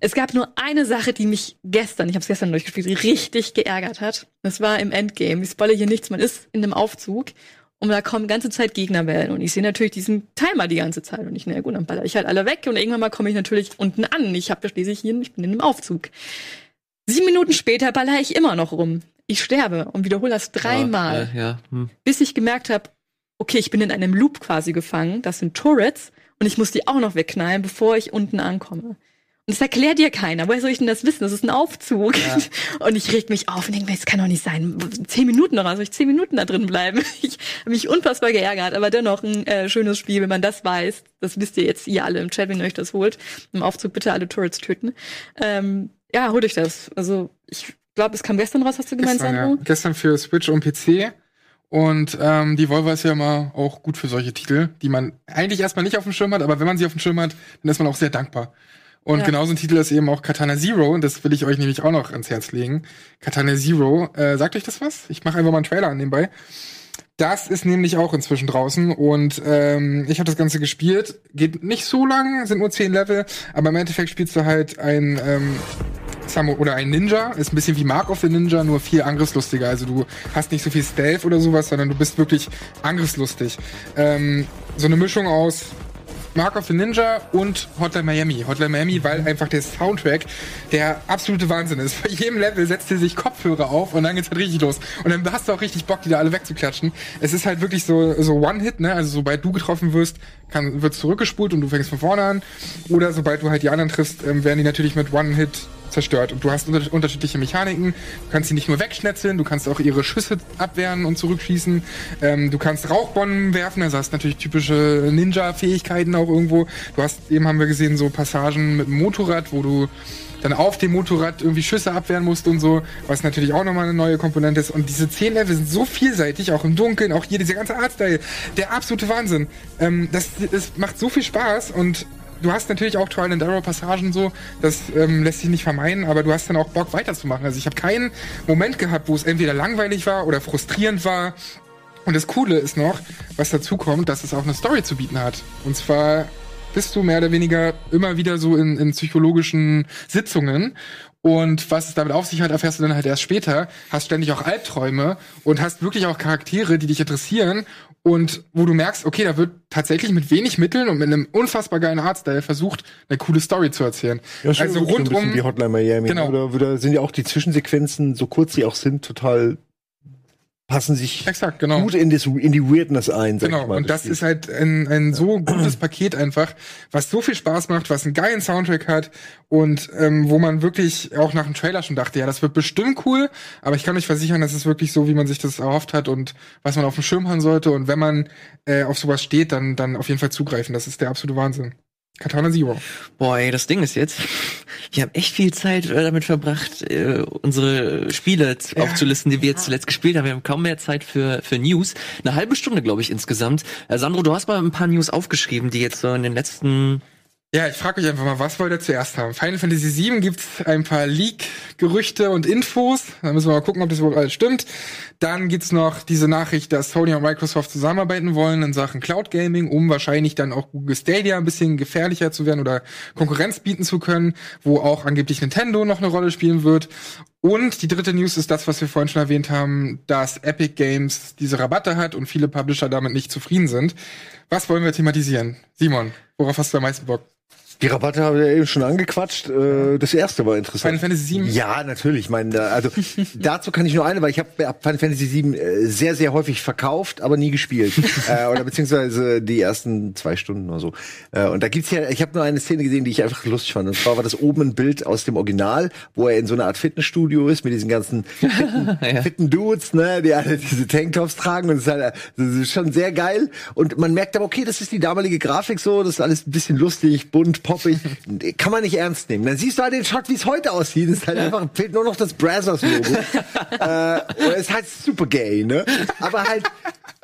Es gab nur eine Sache, die mich gestern, ich habe es gestern durchgespielt, richtig geärgert hat. Das war im Endgame. Ich spoilere hier nichts. Man ist in einem Aufzug und da kommen ganze Zeit Gegnerwellen. Und ich sehe natürlich diesen Timer die ganze Zeit. Und ich, na gut, dann baller ich halt alle weg. Und irgendwann mal komme ich natürlich unten an. Ich habe ja schließlich hier, ich bin in einem Aufzug. Sieben Minuten später baller ich immer noch rum. Ich sterbe und wiederhole das dreimal Ja, ja. Hm. bis ich gemerkt habe, okay, ich bin in einem Loop quasi gefangen, das sind Turrets und ich muss die auch noch wegknallen, bevor ich unten ankomme. Und das erklärt dir keiner. Woher soll ich denn das wissen? Das ist ein Aufzug. Und ich reg mich auf und denke mir, das kann doch nicht sein. Zehn Minuten noch, soll ich zehn Minuten da drin bleiben? Ich habe mich unfassbar geärgert, aber dennoch ein äh, schönes Spiel, wenn man das weiß. Das wisst ihr jetzt ihr alle im Chat, wenn ihr euch das holt. Im Aufzug bitte alle Turrets töten. Ähm, ja, holt euch das. Also ich glaube, es kam gestern raus, hast du gemeint, Gestern, ja. Sandro? Gestern für Switch und PC. Und ähm, die Volvo ist ja immer auch gut für solche Titel, die man eigentlich erstmal nicht auf dem Schirm hat, aber wenn man sie auf dem Schirm hat, dann ist man auch sehr dankbar. Und Ja. genauso ein Titel ist eben auch Katana Zero, und das will ich euch nämlich auch noch ans Herz legen. Katana Zero, äh, sagt euch das was? Ich mache einfach mal einen Trailer an nebenbei. Das ist nämlich auch inzwischen draußen und ähm, ich habe das Ganze gespielt. Geht nicht so lang, sind nur zehn Level, aber im Endeffekt spielst du halt ein ähm, Samu oder ein Ninja. Ist ein bisschen wie Mark of the Ninja, nur viel angriffslustiger. Also du hast nicht so viel Stealth oder sowas, sondern du bist wirklich angriffslustig. Ähm, so eine Mischung aus Mark of the Ninja und Hotline Miami. Hotline Miami, weil einfach der Soundtrack der absolute Wahnsinn ist. Bei jedem Level setzt er sich Kopfhörer auf und dann geht's halt richtig los. Und dann hast du auch richtig Bock, die da alle wegzuklatschen. Es ist halt wirklich so, so One-Hit, ne? Also sobald du getroffen wirst, kann, wird zurückgespult und du fängst von vorne an. Oder sobald du halt die anderen triffst, ähm, werden die natürlich mit One-Hit zerstört. Und du hast unter unterschiedliche Mechaniken. Du kannst sie nicht nur wegschnetzeln, du kannst auch ihre Schüsse abwehren und zurückschießen. Ähm, du kannst Rauchbomben werfen, also hast natürlich typische Ninja-Fähigkeiten auch irgendwo. Du hast, eben haben wir gesehen, so Passagen mit dem Motorrad, wo du dann auf dem Motorrad irgendwie Schüsse abwehren musst und so, was natürlich auch nochmal eine neue Komponente ist. Und diese zehn Level sind so vielseitig, auch im Dunkeln, auch hier dieser ganze Artstyle, der absolute Wahnsinn. Ähm, das, das macht so viel Spaß und du hast natürlich auch Trial and Error Passagen so, das ähm, lässt sich nicht vermeiden, aber du hast dann auch Bock weiterzumachen. Also ich habe keinen Moment gehabt, wo es entweder langweilig war oder frustrierend war. Und das Coole ist noch, was dazu kommt, dass es auch eine Story zu bieten hat. Und zwar bist du mehr oder weniger immer wieder so in, in psychologischen Sitzungen. Und was es damit auf sich hat, erfährst du dann halt erst später. Hast ständig auch Albträume und hast wirklich auch Charaktere, die dich interessieren und wo du merkst, okay, da wird tatsächlich mit wenig Mitteln und mit einem unfassbar geilen Artstyle versucht, eine coole Story zu erzählen. Ja, schon also wirklich so ein bisschen rundum, wie Hotline Miami. Genau. Oder, oder sind ja auch die Zwischensequenzen, so kurz sie auch sind, total passen sich exakt, genau. gut in, das, in die Weirdness ein. Sag Genau, ich mal, und das Spiel. ist halt ein, ein so gutes Paket einfach, was so viel Spaß macht, was einen geilen Soundtrack hat und ähm, wo man wirklich auch nach dem Trailer schon dachte, ja, das wird bestimmt cool, aber ich kann euch versichern, das ist wirklich so, wie man sich das erhofft hat und was man auf dem Schirm haben sollte und wenn man äh, auf sowas steht, dann, dann auf jeden Fall zugreifen. Das ist der absolute Wahnsinn. Katana Zero. Boah, ey, das Ding ist jetzt, wir haben echt viel Zeit äh, damit verbracht, äh, unsere Spiele Ja. aufzulisten, die wir jetzt zuletzt gespielt haben. Wir haben kaum mehr Zeit für, für News. Eine halbe Stunde, glaube ich, insgesamt. Äh, Sandro, du hast mal ein paar News aufgeschrieben, die jetzt so in den letzten Ja, ich frage euch einfach mal, was wollt ihr zuerst haben? Final Fantasy VII gibt's ein paar Leak-Gerüchte und Infos. Da müssen wir mal gucken, ob das wohl alles stimmt. Dann gibt's noch diese Nachricht, dass Sony und Microsoft zusammenarbeiten wollen in Sachen Cloud Gaming, um wahrscheinlich dann auch Google Stadia ein bisschen gefährlicher zu werden oder Konkurrenz bieten zu können, wo auch angeblich Nintendo noch eine Rolle spielen wird. Und die dritte News ist das, was wir vorhin schon erwähnt haben, dass Epic Games diese Rabatte hat und viele Publisher damit nicht zufrieden sind. Was wollen wir thematisieren? Simon, worauf hast du am meisten Bock? Die Rabatte habe ich ja eben schon angequatscht. Äh, das erste war interessant. Final Fantasy VII? Ja, natürlich. Ich meine, also dazu kann ich nur eine, weil ich habe hab Final Fantasy VII äh, sehr, sehr häufig verkauft, aber nie gespielt. äh, oder beziehungsweise die ersten zwei Stunden oder so. Äh, und da gibt's ja, ich habe nur eine Szene gesehen, die ich einfach lustig fand. Und zwar war das oben ein Bild aus dem Original, wo er in so einer Art Fitnessstudio ist mit diesen ganzen fitten, fitten Dudes, ne, die alle diese Tanktops tragen. Und das ist, halt, das ist schon sehr geil. Und man merkt aber, okay, das ist die damalige Grafik so, das ist alles ein bisschen lustig, bunt, poppig. Kann man nicht ernst nehmen. Dann siehst du halt den Shot, wie es heute aussieht. Es ist halt einfach, fehlt nur noch das Brazzers-Logo. äh, ist halt super gay, ne? Aber halt,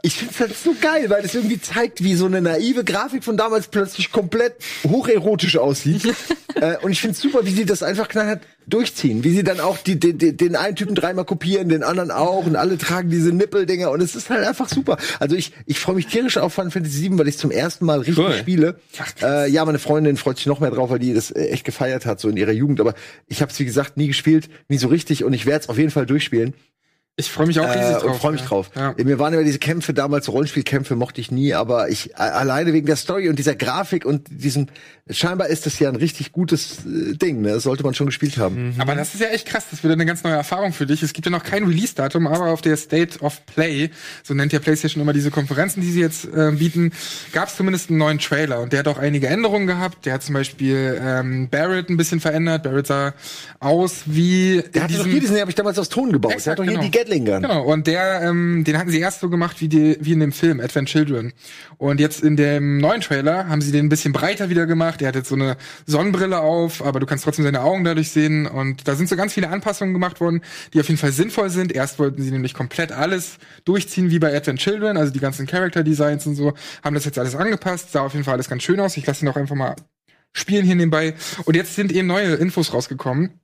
ich find's halt so geil, weil es irgendwie zeigt, wie so eine naive Grafik von damals plötzlich komplett hocherotisch aussieht. äh, und ich find's super, wie sie das einfach knallhart durchziehen. Wie sie dann auch die, die, die, den einen Typen dreimal kopieren, den anderen auch und alle tragen diese Nippeldinger und es ist halt einfach super. Also ich, ich freue mich tierisch auf Final Fantasy VII, weil ich zum ersten Mal richtig Cool. spiele. Äh, ja, meine Freundin freut sich noch mehr drauf, weil die das äh, echt gefeiert hat, so in ihrer Jugend. Aber ich habe es, wie gesagt, nie gespielt, nie so richtig und ich werde es auf jeden Fall durchspielen. Ich freue mich auch riesig Äh, drauf. und freue mich ja. drauf. Ja. Mir waren immer diese Kämpfe damals, Rollenspielkämpfe mochte ich nie, aber ich alleine wegen der Story und dieser Grafik und diesem scheinbar ist das ja ein richtig gutes äh, Ding, ne? Das sollte man schon gespielt haben. Aber das ist ja echt krass. Das wird eine ganz neue Erfahrung für dich. Es gibt ja noch kein Release-Datum, aber auf der State of Play, so nennt ja PlayStation immer diese Konferenzen, die sie jetzt äh, bieten, gab es zumindest einen neuen Trailer. Und der hat auch einige Änderungen gehabt. Der hat zum Beispiel ähm, Barrett ein bisschen verändert. Barrett sah aus wie Der hatte doch hier diesen, den habe ich damals aus Ton gebaut. der Exakt, hat doch hier genau. die Gatling Gun. Genau, und der, ähm, den hatten sie erst so gemacht wie, die, wie in dem Film Advent Children. Und jetzt in dem neuen Trailer haben sie den ein bisschen breiter wieder gemacht. Der hat jetzt so eine Sonnenbrille auf, aber du kannst trotzdem seine Augen dadurch sehen. Und da sind so ganz viele Anpassungen gemacht worden, die auf jeden Fall sinnvoll sind. Erst wollten sie nämlich komplett alles durchziehen wie bei Advent Children, also die ganzen Character Designs und so, haben das jetzt alles angepasst. Sah auf jeden Fall alles ganz schön aus. Ich lasse ihn auch einfach mal spielen hier nebenbei. Und jetzt sind eben neue Infos rausgekommen.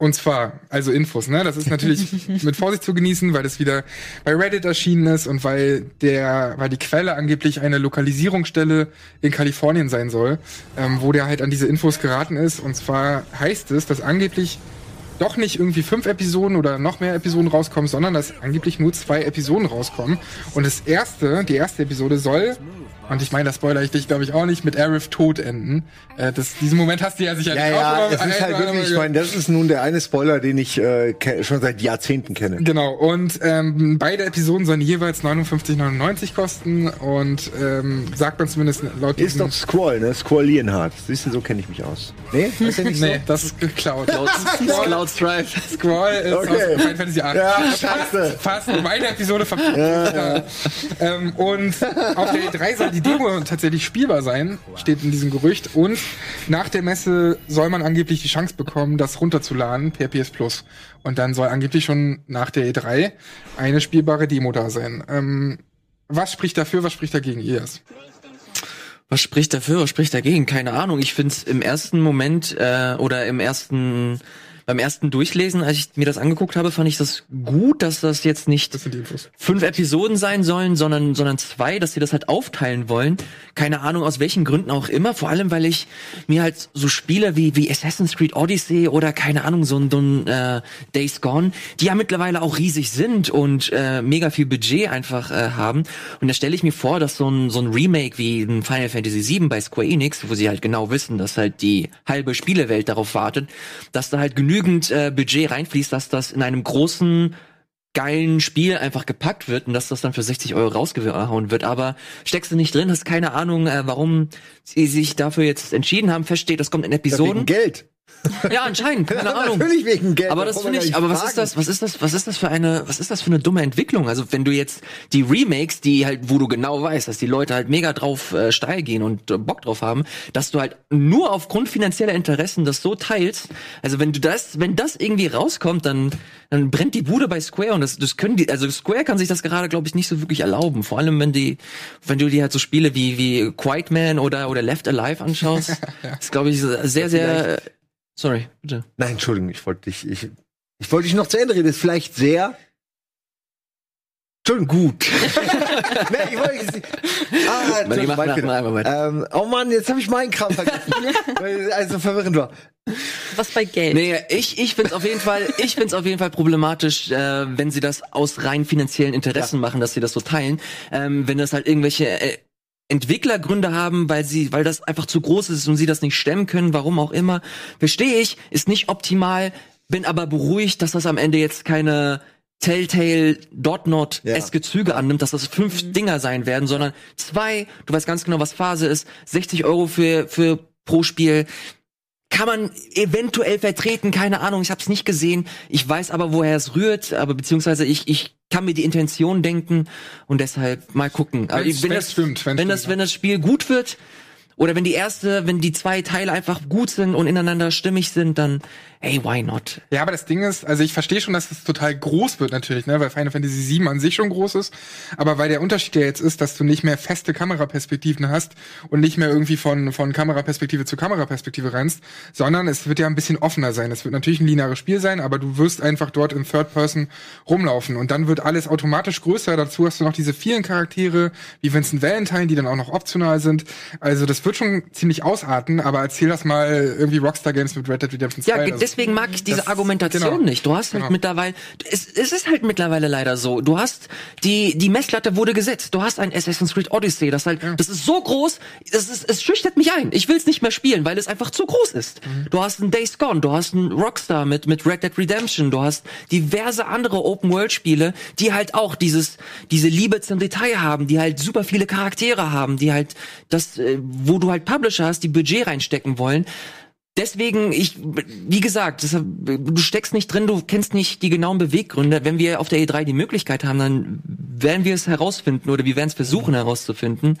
Und zwar, also Infos, ne? Das ist natürlich mit Vorsicht zu genießen, weil das wieder bei Reddit erschienen ist und weil der, weil die Quelle angeblich eine Lokalisierungsstelle in Kalifornien sein soll, ähm, wo der halt an diese Infos geraten ist. Und zwar heißt es, dass angeblich doch nicht irgendwie fünf Episoden oder noch mehr Episoden rauskommen, sondern dass angeblich nur zwei Episoden rauskommen. Und das erste, die erste Episode soll, und ich meine, das spoiler ich dich, glaube ich, auch nicht, mit Arif tot enden. Äh, das, diesen Moment hast du ja sicherlich Ja, auch ja, schon mal- es ist halt wirklich, ich meine, das ist nun der eine Spoiler, den ich äh, schon seit Jahrzehnten kenne. Genau, und ähm, beide Episoden sollen jeweils 59,99 kosten und ähm, sagt man zumindest laut Ist doch Squall, ne? Squall Lienhardt. Siehst du, so kenne ich mich aus. Nee, ist ja nicht so? Nee, das ist geklaut. Cloud, Cloud Strife. Squall ist Okay. aus Final Fantasy 8. Ja, scheiße. Fast meine Episode verpasst. Ja. Ähm, und auf der E3 soll die Demo tatsächlich spielbar sein, steht in diesem Gerücht. Und nach der Messe soll man angeblich die Chance bekommen, das runterzuladen per PS Plus. Und dann soll angeblich schon nach der E3 eine spielbare Demo da sein. Ähm, was spricht dafür, was spricht dagegen, Ias? Was spricht dafür, was spricht dagegen? Keine Ahnung. Ich find's im ersten Moment äh, oder im ersten beim ersten Durchlesen, als ich mir das angeguckt habe, fand ich das gut, dass das jetzt nicht Das fünf Episoden sein sollen, sondern sondern zwei, dass sie das halt aufteilen wollen. Keine Ahnung aus welchen Gründen auch immer. Vor allem, weil ich mir halt so Spiele wie wie Assassin's Creed Odyssey oder keine Ahnung so ein, so ein äh, Days Gone, die ja mittlerweile auch riesig sind und äh, mega viel Budget einfach äh, haben. Und da stelle ich mir vor, dass so ein so ein Remake wie ein Final Fantasy VII bei Square Enix, wo sie halt genau wissen, dass halt die halbe Spielewelt darauf wartet, dass da halt genügend äh, Budget reinfließt, dass das in einem großen geilen Spiel einfach gepackt wird und dass das dann für 60 Euro rausgehauen wird. Aber steckst du nicht drin, hast keine Ahnung, äh, warum sie sich dafür jetzt entschieden haben. Feststeht, das kommt in Episoden. Geld. Ja, anscheinend, keine Ahnung. Natürlich wegen Geld. Aber da das finde ich, aber was ist das, was ist das, was ist das für eine, was ist das für eine dumme Entwicklung? Also wenn du jetzt die Remakes, die halt, wo du genau weißt, dass die Leute halt mega drauf äh, steil gehen und äh, Bock drauf haben, dass du halt nur aufgrund finanzieller Interessen das so teilst. Also wenn du das, wenn das irgendwie rauskommt, dann, dann brennt die Bude bei Square und das, das können die, also Square kann sich das gerade, glaube ich, nicht so wirklich erlauben. Vor allem wenn die, wenn du dir halt so Spiele wie wie Quiet Man oder oder Left Alive anschaust, ist glaube ich sehr sehr. Sorry, bitte. Nein, Entschuldigung, ich wollte dich, ich, ich wollte dich noch zu Ende reden. Ist vielleicht sehr. Entschuldigung, gut. nee, ich wollte nicht. Ah, Nee, mach- Entschuldigung, mach- weiter. ähm, oh Mann, jetzt habe ich meinen Kram vergessen. weil es also verwirrend war. Was bei Geld? Nee, ich, ich find's auf jeden Fall, ich find's auf jeden Fall problematisch, äh, wenn sie das aus rein finanziellen Interessen machen, dass sie das so teilen. Ähm, wenn das halt irgendwelche äh, Entwicklergründe haben, weil sie, weil das einfach zu groß ist und sie das nicht stemmen können, warum auch immer, verstehe ich, ist nicht optimal, bin aber beruhigt, dass das am Ende jetzt keine Telltale Dot Not eske Züge annimmt, dass das fünf Dinger sein werden, sondern zwei, du weißt ganz genau, was Phase ist, 60 Euro für, für pro Spiel, kann man eventuell vertreten, keine Ahnung, ich habe es nicht gesehen. Ich weiß aber, woher es rührt, aber beziehungsweise ich ich kann mir die Intention denken und deshalb mal gucken. Aber Wenn's- wenn wenn's das stimmt, wenn's wenn das wenn das Spiel gut wird oder wenn die erste, wenn die zwei Teile einfach gut sind und ineinander stimmig sind, dann hey, why not? Ja, aber das Ding ist, also ich verstehe schon, dass es total groß wird natürlich, ne, weil Final Fantasy VII an sich schon groß ist, aber weil der Unterschied ja jetzt ist, dass du nicht mehr feste Kameraperspektiven hast und nicht mehr irgendwie von von Kameraperspektive zu Kameraperspektive rennst, sondern es wird ja ein bisschen offener sein. Es wird natürlich ein lineares Spiel sein, aber du wirst einfach dort in Third Person rumlaufen und dann wird alles automatisch größer. Dazu hast du noch diese vielen Charaktere wie Vincent Valentine, die dann auch noch optional sind. Also das wird schon ziemlich ausarten, aber erzähl das mal irgendwie Rockstar Games mit Red Dead Redemption 2. Ja, deswegen mag ich diese das- Argumentation genau. nicht. Du hast halt Genau. mittlerweile, es, es ist halt mittlerweile leider so. Du hast die die Messlatte wurde gesetzt. Du hast ein Assassin's Creed Odyssey, das halt, das ist so groß, das ist, es schüchtert mich ein. Ich will es nicht mehr spielen, weil es einfach zu groß ist. Mhm. Du hast ein Days Gone, du hast ein Rockstar mit mit Red Dead Redemption, du hast diverse andere Open World Spiele, die halt auch dieses diese Liebe zum Detail haben, die halt super viele Charaktere haben, die halt das, äh, wo du halt Publisher hast, die Budget reinstecken wollen. Deswegen, ich, wie gesagt, deshalb, du steckst nicht drin, du kennst nicht die genauen Beweggründe. Wenn wir auf der E3 die Möglichkeit haben, dann werden wir es herausfinden oder wir werden es versuchen herauszufinden.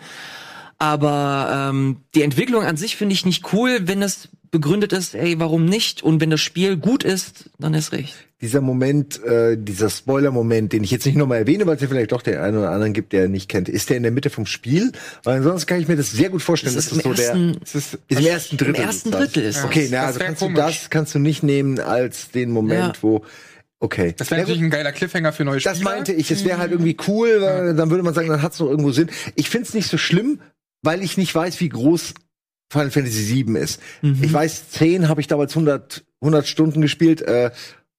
Aber ähm, die Entwicklung an sich finde ich nicht cool, wenn es begründet ist, ey, warum nicht? Und wenn das Spiel gut ist, dann ist recht. Dieser Moment, äh, dieser Spoiler-Moment, den ich jetzt nicht nochmal erwähne, weil es ja vielleicht doch den einen oder anderen gibt, der nicht kennt, ist der in der Mitte vom Spiel? Weil ansonsten kann ich mir das sehr gut vorstellen, Das dass ist das im so der ersten, Es ist ist im ersten Drittel. im ersten. Drittel ist das. Okay, na, Das also kannst du komisch. das kannst du nicht nehmen als den Moment, Ja. wo okay. Das wäre Ja, natürlich ein geiler Cliffhanger für neue Spieler. Das meinte ich. Es wäre halt irgendwie cool, weil dann würde man sagen, dann hat es noch irgendwo Sinn. Ich find's nicht so schlimm, weil ich nicht weiß, wie groß Final Fantasy VII ist. Ich weiß, 10 habe ich damals 100, 100 Stunden gespielt. Äh,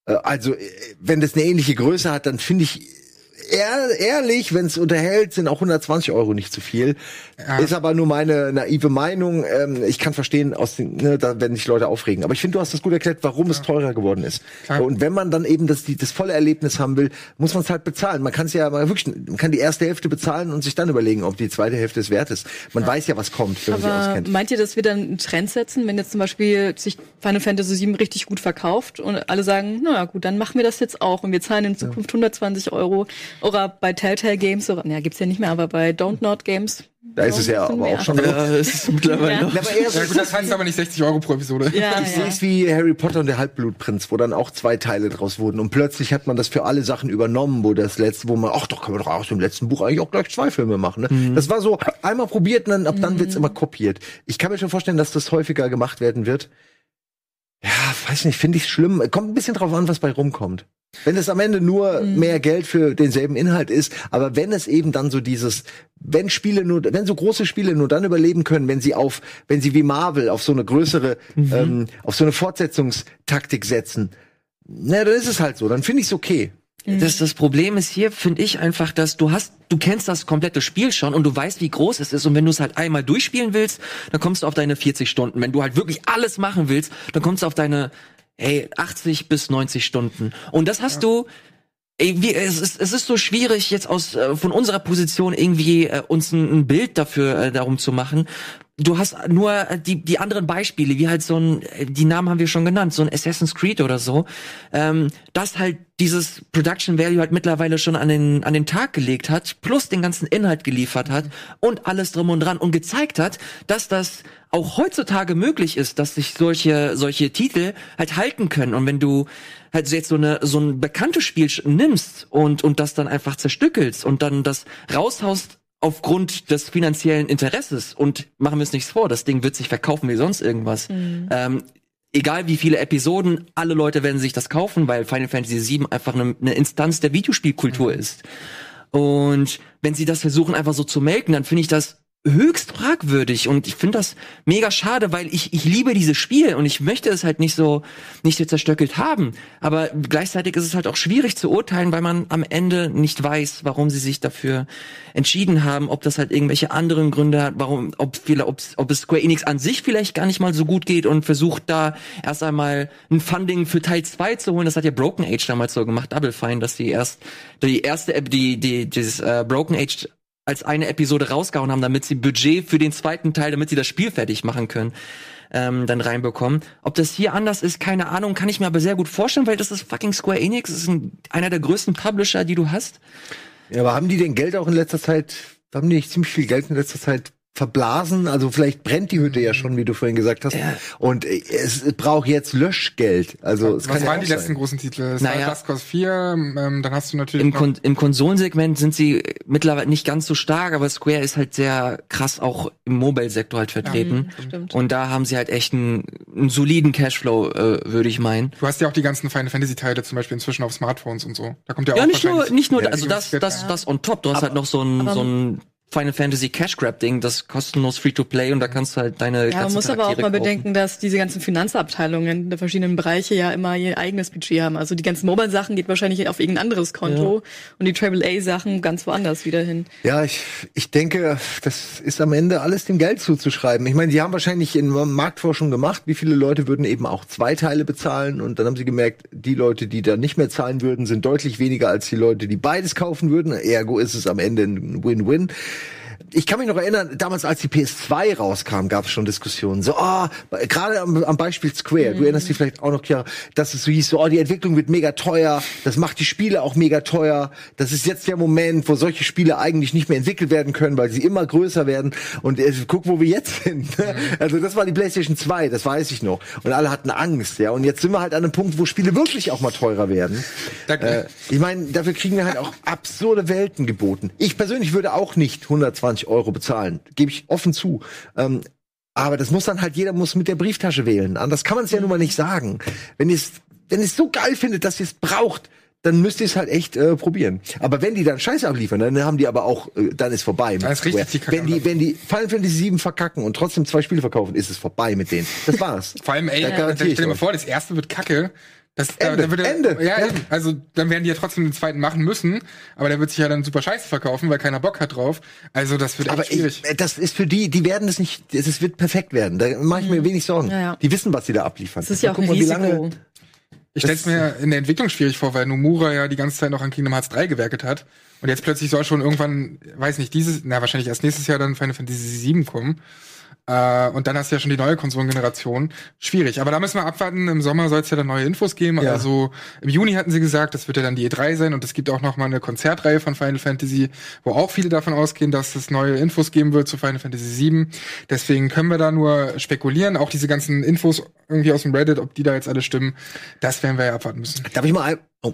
äh, also, äh, wenn das eine ähnliche Größe hat, dann finde ich ehr, ehrlich, wenn es unterhält, sind auch 120 Euro nicht zu viel. Ist aber nur meine naive Meinung. Ähm, ich kann verstehen, aus den, ne, da werden sich Leute aufregen. Aber ich finde, du hast das gut erklärt, warum es teurer geworden ist. Klar. Und wenn man dann eben das, die, das volle Erlebnis haben will, muss man es halt bezahlen. Man kann es ja mal wirklich, man kann die erste Hälfte bezahlen und sich dann überlegen, ob die zweite Hälfte es wert ist. Man weiß ja, was kommt, wenn man sich Aber auskennt. meint ihr, dass wir dann einen Trend setzen, wenn jetzt zum Beispiel sich Final Fantasy VII richtig gut verkauft und alle sagen, naja gut, dann machen wir das jetzt auch und wir zahlen in Zukunft 120 Euro. Oder bei Telltale Games, oder, naja, gibt's ja nicht mehr, aber bei Don't Not Games Da ist es ja aber auch schon. Ja, es ist mittlerweile Ja. aber eher so, Ja gut, das heißt aber nicht 60 Euro pro Episode. Ja, Ich sehe ja. es wie Harry Potter und der Halbblutprinz, wo dann auch zwei Teile draus wurden. Und plötzlich hat man das für alle Sachen übernommen, wo das letzte, wo man, ach doch, können wir doch aus dem letzten Buch eigentlich auch gleich zwei Filme machen. Ne? Das war so einmal probiert und dann, ab dann wird's immer kopiert. Ich kann mir schon vorstellen, dass das häufiger gemacht werden wird. Ja, weiß nicht, finde ich schlimm. Kommt ein bisschen drauf an, was bei rumkommt. Wenn es am Ende nur mehr Geld für denselben Inhalt ist, aber wenn es eben dann so dieses, wenn Spiele nur, wenn so große Spiele nur dann überleben können, wenn sie auf, wenn sie wie Marvel auf so eine größere, ähm, auf so eine Fortsetzungstaktik setzen, na, dann ist es halt so, dann finde ich es okay. Das, das Problem ist hier, finde ich einfach, dass du hast, du kennst das komplette Spiel schon und du weißt, wie groß es ist. Und wenn du es halt einmal durchspielen willst, dann kommst du auf deine 40 Stunden. Wenn du halt wirklich alles machen willst, dann kommst du auf deine, ey, 80 bis 90 Stunden. Und das hast du, ey, wie, es, ist, es ist so schwierig, jetzt aus, äh, von unserer Position irgendwie äh, uns ein, ein Bild dafür äh, darum zu machen. Du hast nur äh, die, die anderen Beispiele, wie halt so ein, äh, die Namen haben wir schon genannt, so ein Assassin's Creed oder so, ähm, das halt dieses Production Value halt mittlerweile schon an den, an den Tag gelegt hat, plus den ganzen Inhalt geliefert hat und alles drum und dran und gezeigt hat, dass das auch heutzutage möglich ist, dass sich solche, solche Titel halt halten können. Und wenn du halt jetzt so eine, so ein bekanntes Spiel nimmst und, und das dann einfach zerstückelst und dann das raushaust aufgrund des finanziellen Interesses und machen wir es nichts vor, das Ding wird sich verkaufen wie sonst irgendwas. Ähm, egal wie viele Episoden, alle Leute werden sich das kaufen, weil Final Fantasy VII einfach eine, eine Instanz der Videospielkultur ist. Und wenn sie das versuchen einfach so zu melken, dann finde ich das höchst fragwürdig und ich finde das mega schade, weil ich ich liebe dieses Spiel und ich möchte es halt nicht so nicht so zerstückelt haben, aber gleichzeitig ist es halt auch schwierig zu urteilen, weil man am Ende nicht weiß, warum sie sich dafür entschieden haben, ob das halt irgendwelche anderen Gründe hat, warum ob viele ob, ob es Square Enix an sich vielleicht gar nicht mal so gut geht und versucht da erst einmal ein Funding für Teil 2 zu holen, das hat ja Broken Age damals so gemacht, Double Fine, dass die erst die erste Ep- die die dieses äh, Broken Age als eine Episode rausgehauen haben, damit sie Budget für den zweiten Teil, damit sie das Spiel fertig machen können, ähm, dann reinbekommen. Ob das hier anders ist, keine Ahnung, kann ich mir aber sehr gut vorstellen, weil das ist fucking Square Enix, das ist ein, einer der größten Publisher, die du hast. Ja, aber haben die denn Geld auch in letzter Zeit, haben die nicht ziemlich viel Geld in letzter Zeit verblasen? Also vielleicht brennt die Hütte ja schon, wie du vorhin gesagt hast. Ja. Und äh, es braucht jetzt Löschgeld. Also es Was kann ja waren die sein. letzten großen Titel? Es Naja. war Just Cause 4, ähm, dann hast du natürlich Im, Kon Im Konsolensegment sind sie mittlerweile nicht ganz so stark, aber Square ist halt sehr krass auch im Mobile-Sektor halt vertreten. stimmt. Und da haben sie halt echt einen, einen soliden Cashflow, äh, würde ich meinen. du hast ja auch die ganzen Final Fantasy Teile zum Beispiel inzwischen auf Smartphones und so. Da kommt ja, Ja, auch nicht nur, nicht nur, Ja, also das, das, Ja. das on top. Du hast halt noch so ein, aber- so ein Final Fantasy Cash Grab Ding, das kostenlos free to play und da kannst du halt deine Ja, man muss aber auch Charaktere mal kaufen. bedenken, dass diese ganzen Finanzabteilungen der verschiedenen Bereiche ja immer ihr eigenes Budget haben. Also die ganzen Mobile-Sachen geht wahrscheinlich auf irgendein anderes Konto und die AAA-Sachen ganz woanders wieder hin. Ja, ich, ich denke, das ist am Ende alles dem Geld zuzuschreiben. Ich meine, die haben wahrscheinlich in Marktforschung gemacht, wie viele Leute würden eben auch zwei Teile bezahlen und dann haben sie gemerkt, die Leute, die da nicht mehr zahlen würden, sind deutlich weniger als die Leute, die beides kaufen würden. Ergo ist es am Ende ein Win-Win. Ich kann mich noch erinnern, damals als die PS2 rauskam, gab es schon Diskussionen. So, oh, gerade am, am Beispiel Square, du erinnerst dich vielleicht auch noch, ja, dass es so hieß, so, oh, die Entwicklung wird mega teuer, das macht die Spiele auch mega teuer. Das ist jetzt der Moment, wo solche Spiele eigentlich nicht mehr entwickelt werden können, weil sie immer größer werden. Und äh, guck, wo wir jetzt sind. ne? Also das war die PlayStation 2, das weiß ich noch. Und alle hatten Angst, ja. Und jetzt sind wir halt an einem Punkt, wo Spiele wirklich auch mal teurer werden. Äh, ich meine, dafür kriegen wir halt auch absurde Welten geboten. Ich persönlich würde auch nicht 120 Euro bezahlen, gebe ich offen zu. Ähm, aber das muss dann halt jeder muss mit der Brieftasche wählen. Anders kann man es ja nun mal nicht sagen. Wenn ihr es wenn so geil findet, dass ihr es braucht, dann müsst ihr es halt echt äh, probieren. Aber wenn die dann Scheiße abliefern, dann haben die aber auch, äh, dann ist vorbei. Dann ist richtig die Kacke wenn die, wenn die Final Fantasy 7 verkacken und trotzdem zwei Spiele verkaufen, ist es vorbei mit denen. Das war's. Vor allem, ey, Da ja, stell dir mal vor, das erste wird kacke. Das, Ende, da, da würde, Ende, Ja, ja. eben. Also dann werden die ja trotzdem den zweiten machen müssen, aber der wird sich ja dann super scheiße verkaufen, weil keiner Bock hat drauf. Also das wird echt Aber schwierig. ich, das ist für die, die werden es nicht, es wird perfekt werden. Da mache ich mir wenig Sorgen. Ja, ja. Die wissen, was sie da abliefern. Das ist ja auch Guck ein mal, wie Risiko. lange- Ich stell's mir in der Entwicklung schwierig vor, weil Nomura ja die ganze Zeit noch an Kingdom Hearts 3 gewerkelt hat. Und jetzt plötzlich soll schon irgendwann, weiß nicht, dieses, na wahrscheinlich erst nächstes Jahr dann Final Fantasy 7 kommen. Äh, und dann hast du ja schon die neue Konsolengeneration. Schwierig. Aber da müssen wir abwarten. Im Sommer soll es ja dann neue Infos geben. Ja. Also im Juni hatten sie gesagt, das wird ja dann die E3 sein und es gibt auch noch mal eine Konzertreihe von Final Fantasy, wo auch viele davon ausgehen, dass es neue Infos geben wird zu Final Fantasy VII. Deswegen können wir da nur spekulieren. Auch diese ganzen Infos irgendwie aus dem Reddit, ob die da jetzt alle stimmen, das werden wir ja abwarten müssen. Darf ich mal ein oh,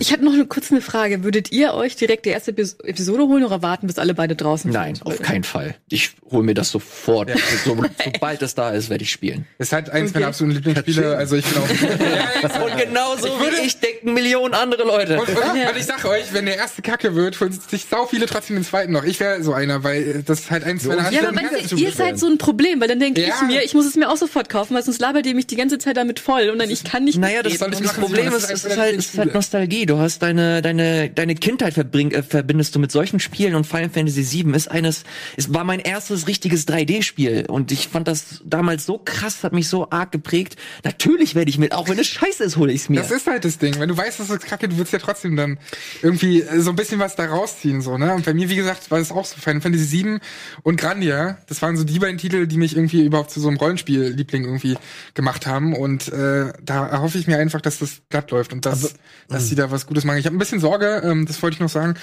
Ich hatte noch eine kurz eine Frage. Würdet ihr euch direkt die erste Epis- Episode holen oder warten, bis alle beide draußen Nein, sind? auf keinen Fall. Ich hole mir das sofort. So, sobald es da ist, werde ich spielen. Ist halt eins Okay. meiner absoluten Lieblingsspiele. Also ich bin auch. Und genauso wie ich denken Millionen andere Leute. Und, und, und ich sag euch, wenn der erste Kacke wird, holen sich sau viele trotzdem den zweiten noch. Ich wäre so einer, weil das ist halt eins meiner Ja, aber weißt du, ihr seid so ein Problem, weil dann denke Ja. ich mir, ich muss es mir auch sofort kaufen, weil sonst labert ihr mich die ganze Zeit damit voll und dann ich kann nicht Naja, das, ich das machen, Problem ist, Das es ist halt, es ist halt. Nostalgie. Du hast deine, deine, deine Kindheit verbring, äh, verbindest du mit solchen Spielen und Final Fantasy VII ist eines, es war mein erstes richtiges 3D-Spiel und ich fand das damals so krass, hat mich so arg geprägt. Natürlich werde ich mit, auch wenn es scheiße ist, hole ich es mir. Das ist halt das Ding. Wenn du weißt, dass es kacke, du willst ja trotzdem dann irgendwie so ein bisschen was da rausziehen, so, ne? Und bei mir, wie gesagt, war es auch so Final Fantasy VII und Grandia. Das waren so die beiden Titel, die mich irgendwie überhaupt zu so einem Rollenspiel-Liebling irgendwie gemacht haben. Und äh, da erhoffe ich mir einfach, dass das glatt läuft und dass, dass die da was Gutes machen. Ich habe ein bisschen Sorge, ähm, das wollte ich noch sagen,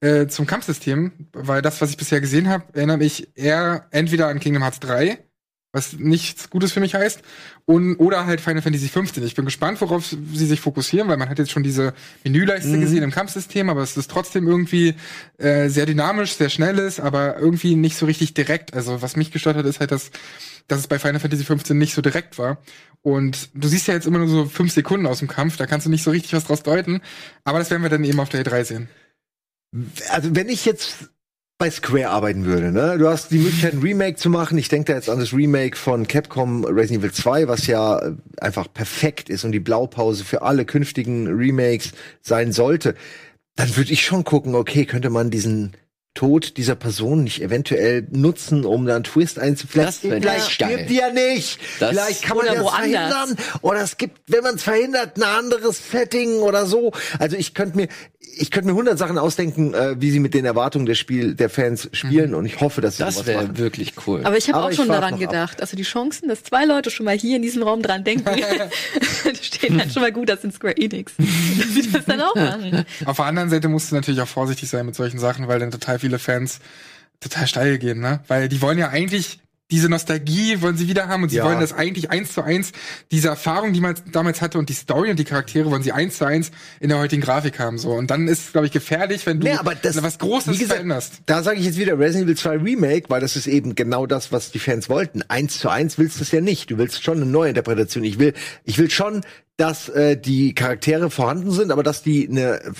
äh, zum Kampfsystem, weil das, was ich bisher gesehen habe, erinnert mich eher entweder an Kingdom Hearts 3, was nichts Gutes für mich heißt, und, oder halt Final Fantasy 15. Ich bin gespannt, worauf sie sich fokussieren, weil man hat jetzt schon diese Menüleiste gesehen im Kampfsystem, aber es ist trotzdem irgendwie äh, sehr dynamisch, sehr schnell ist, aber irgendwie nicht so richtig direkt. Also was mich gestört hat, ist halt, dass, dass es bei Final Fantasy 15 nicht so direkt war. Und du siehst ja jetzt immer nur so fünf Sekunden aus dem Kampf, da kannst du nicht so richtig was draus deuten. Aber das werden wir dann eben auf der E3 sehen. also wenn ich jetzt bei Square arbeiten würde, ne? Du hast die Möglichkeit, ein Remake zu machen. Ich denke da jetzt an das Remake von Capcom Resident Evil 2, was ja äh, einfach perfekt ist und die Blaupause für alle künftigen Remakes sein sollte. Dann würde ich schon gucken, okay, könnte man diesen Tod dieser Person nicht eventuell nutzen, um dann einen Twist einzuflechten. Vielleicht stirbt die ja nicht. Das- Vielleicht kann man Oder das woanders. verhindern. Oder es gibt, wenn man es verhindert, ein anderes Setting oder so. Also ich könnte mir, ich könnte mir hundert Sachen ausdenken, äh, wie sie mit den Erwartungen der Spiel, der Fans spielen. Und ich hoffe, dass sie das sowas wäre wirklich cool. Aber ich habe auch ich schon daran noch ab. gedacht. Also die Chancen, dass zwei Leute schon mal hier in diesem Raum dran denken, stehen halt schon mal gut, das sind Square Enix. Dass sie das dann auch machen. Auf der anderen Seite musst du natürlich auch vorsichtig sein mit solchen Sachen, weil dann total viele Fans total steil gehen, ne? Weil die wollen ja eigentlich diese Nostalgie wollen sie wieder haben und sie Ja. wollen das eigentlich eins zu eins, diese Erfahrung, die man damals hatte und die Story und die Charaktere wollen sie eins zu eins in der heutigen Grafik haben, so. Und dann ist es, glaube ich, gefährlich, wenn du Nee, aber das, was Großes gesagt, veränderst. Da sage ich jetzt wieder Resident Evil 2 Remake, weil das ist eben genau das, was die Fans wollten. Eins zu eins willst du es ja nicht. Du willst schon eine neue Interpretation. Ich will, ich will schon, dass äh, die Charaktere vorhanden sind, aber dass die eine äh,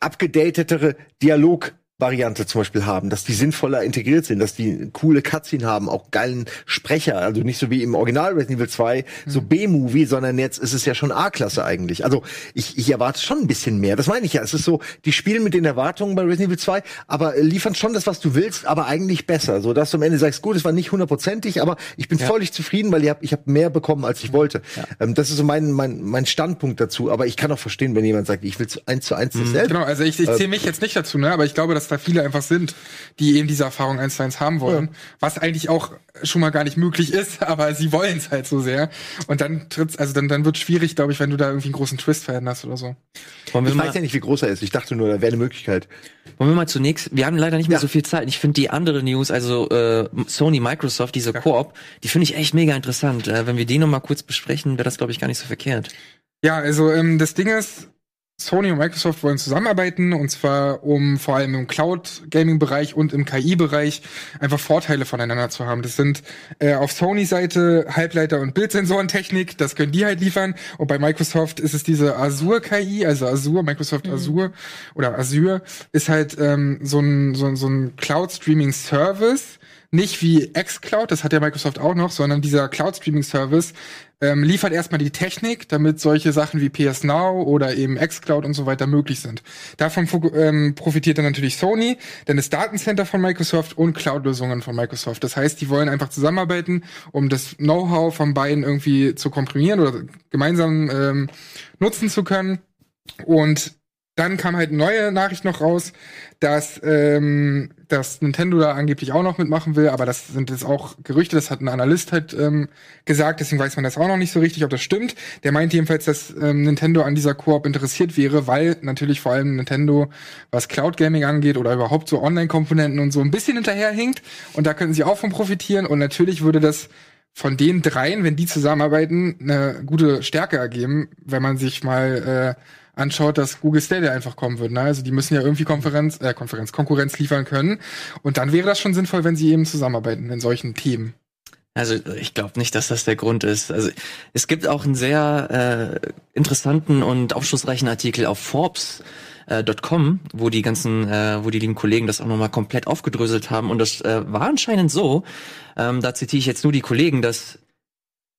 abgedatetere Dialog Variante zum Beispiel haben, dass die sinnvoller integriert sind, dass die coole Cutscene haben, auch geilen Sprecher, also nicht so wie im Original Resident Evil 2, so B-Movie, sondern jetzt ist es ja schon A-Klasse eigentlich. Also ich, ich erwarte schon ein bisschen mehr. Das meine ich ja. Es ist so, die spielen mit den Erwartungen bei Resident Evil 2, aber liefern schon das, was du willst, aber eigentlich besser. So dass du am Ende sagst, gut, es war nicht hundertprozentig, aber ich bin völlig zufrieden, weil ich habe ich hab mehr bekommen, als ich wollte. Ähm, das ist so mein, mein, mein Standpunkt dazu. Aber ich kann auch verstehen, wenn jemand sagt, ich will zu eins zu eins dasselbe. Genau, also ich, ich zähle mich jetzt nicht dazu, ne? Aber ich glaube, dass da viele einfach sind, die eben diese Erfahrung eins zu eins haben wollen. Was eigentlich auch schon mal gar nicht möglich ist, aber sie wollen es halt so sehr. Und dann tritt's, also dann, dann wird schwierig, glaube ich, wenn du da irgendwie einen großen Twist veränderst oder so. wollen, wir Ich mal, weiß ja nicht, wie groß er ist. Ich dachte nur, da wäre eine Möglichkeit. wollen wir mal zunächst, wir haben leider nicht mehr Ja. so viel Zeit. Ich finde die andere News, also äh, Sony, Microsoft, diese Koop, die finde ich echt mega interessant. Äh, wenn wir die noch mal kurz besprechen, wäre das, glaube ich, gar nicht so verkehrt. Ja, also ähm, das Ding ist, Sony und Microsoft wollen zusammenarbeiten und zwar um vor allem im Cloud-Gaming-Bereich und im KI-Bereich einfach Vorteile voneinander zu haben. Das sind äh, auf Sony-Seite Halbleiter- und Bildsensorentechnik, das können die halt liefern. Und bei Microsoft ist es diese Azure-KI, also Azure, Microsoft Azure oder Azure, ist halt ähm, so ein, so, ein- so ein Cloud-Streaming-Service, nicht wie xCloud, das hat ja Microsoft auch noch, sondern dieser Cloud-Streaming-Service ähm, liefert erstmal die Technik, damit solche Sachen wie PS Now oder eben xCloud und so weiter möglich sind. Davon ähm, profitiert dann natürlich Sony, denn das Datencenter von Microsoft und Cloud-Lösungen von Microsoft. Das heißt, die wollen einfach zusammenarbeiten, um das Know-how von beiden irgendwie zu komprimieren oder gemeinsam ähm, nutzen zu können. Und dann kam halt neue Nachricht noch raus, dass, ähm, dass Nintendo da angeblich auch noch mitmachen will, aber das sind jetzt auch Gerüchte, das hat ein Analyst halt ähm, gesagt, deswegen weiß man das auch noch nicht so richtig, ob das stimmt. Der meint jedenfalls, dass ähm, Nintendo an dieser Koop interessiert wäre, weil natürlich vor allem Nintendo, was Cloud Gaming angeht oder überhaupt so Online-Komponenten und so ein bisschen hinterherhinkt und da könnten sie auch von profitieren und natürlich würde das von den dreien, wenn die zusammenarbeiten, eine gute Stärke ergeben, wenn man sich mal äh, anschaut, dass Google Stadia einfach kommen wird. Ne? Also die müssen ja irgendwie Konferenz, äh, Konferenz, Konkurrenz liefern können. Und dann wäre das schon sinnvoll, wenn sie eben zusammenarbeiten in solchen Themen. Also ich glaube nicht, dass das der Grund ist. Also es gibt auch einen sehr äh, interessanten und aufschlussreichen Artikel auf Forbes. äh, .com, wo die ganzen, äh, wo die lieben Kollegen das auch nochmal komplett aufgedröselt haben. Und das äh, war anscheinend so, ähm, da zitiere ich jetzt nur die Kollegen, dass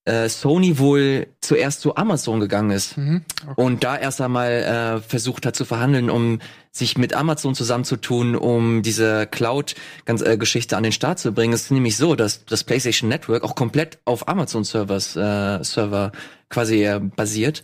äh, Sony wohl zuerst zu Amazon gegangen ist Mhm. und da erst einmal äh, versucht hat zu verhandeln, um sich mit Amazon zusammenzutun, um diese Cloud-Geschichte an den Start zu bringen. Es ist nämlich so, dass das PlayStation Network auch komplett auf Amazon-Servers äh, Server quasi äh, basiert.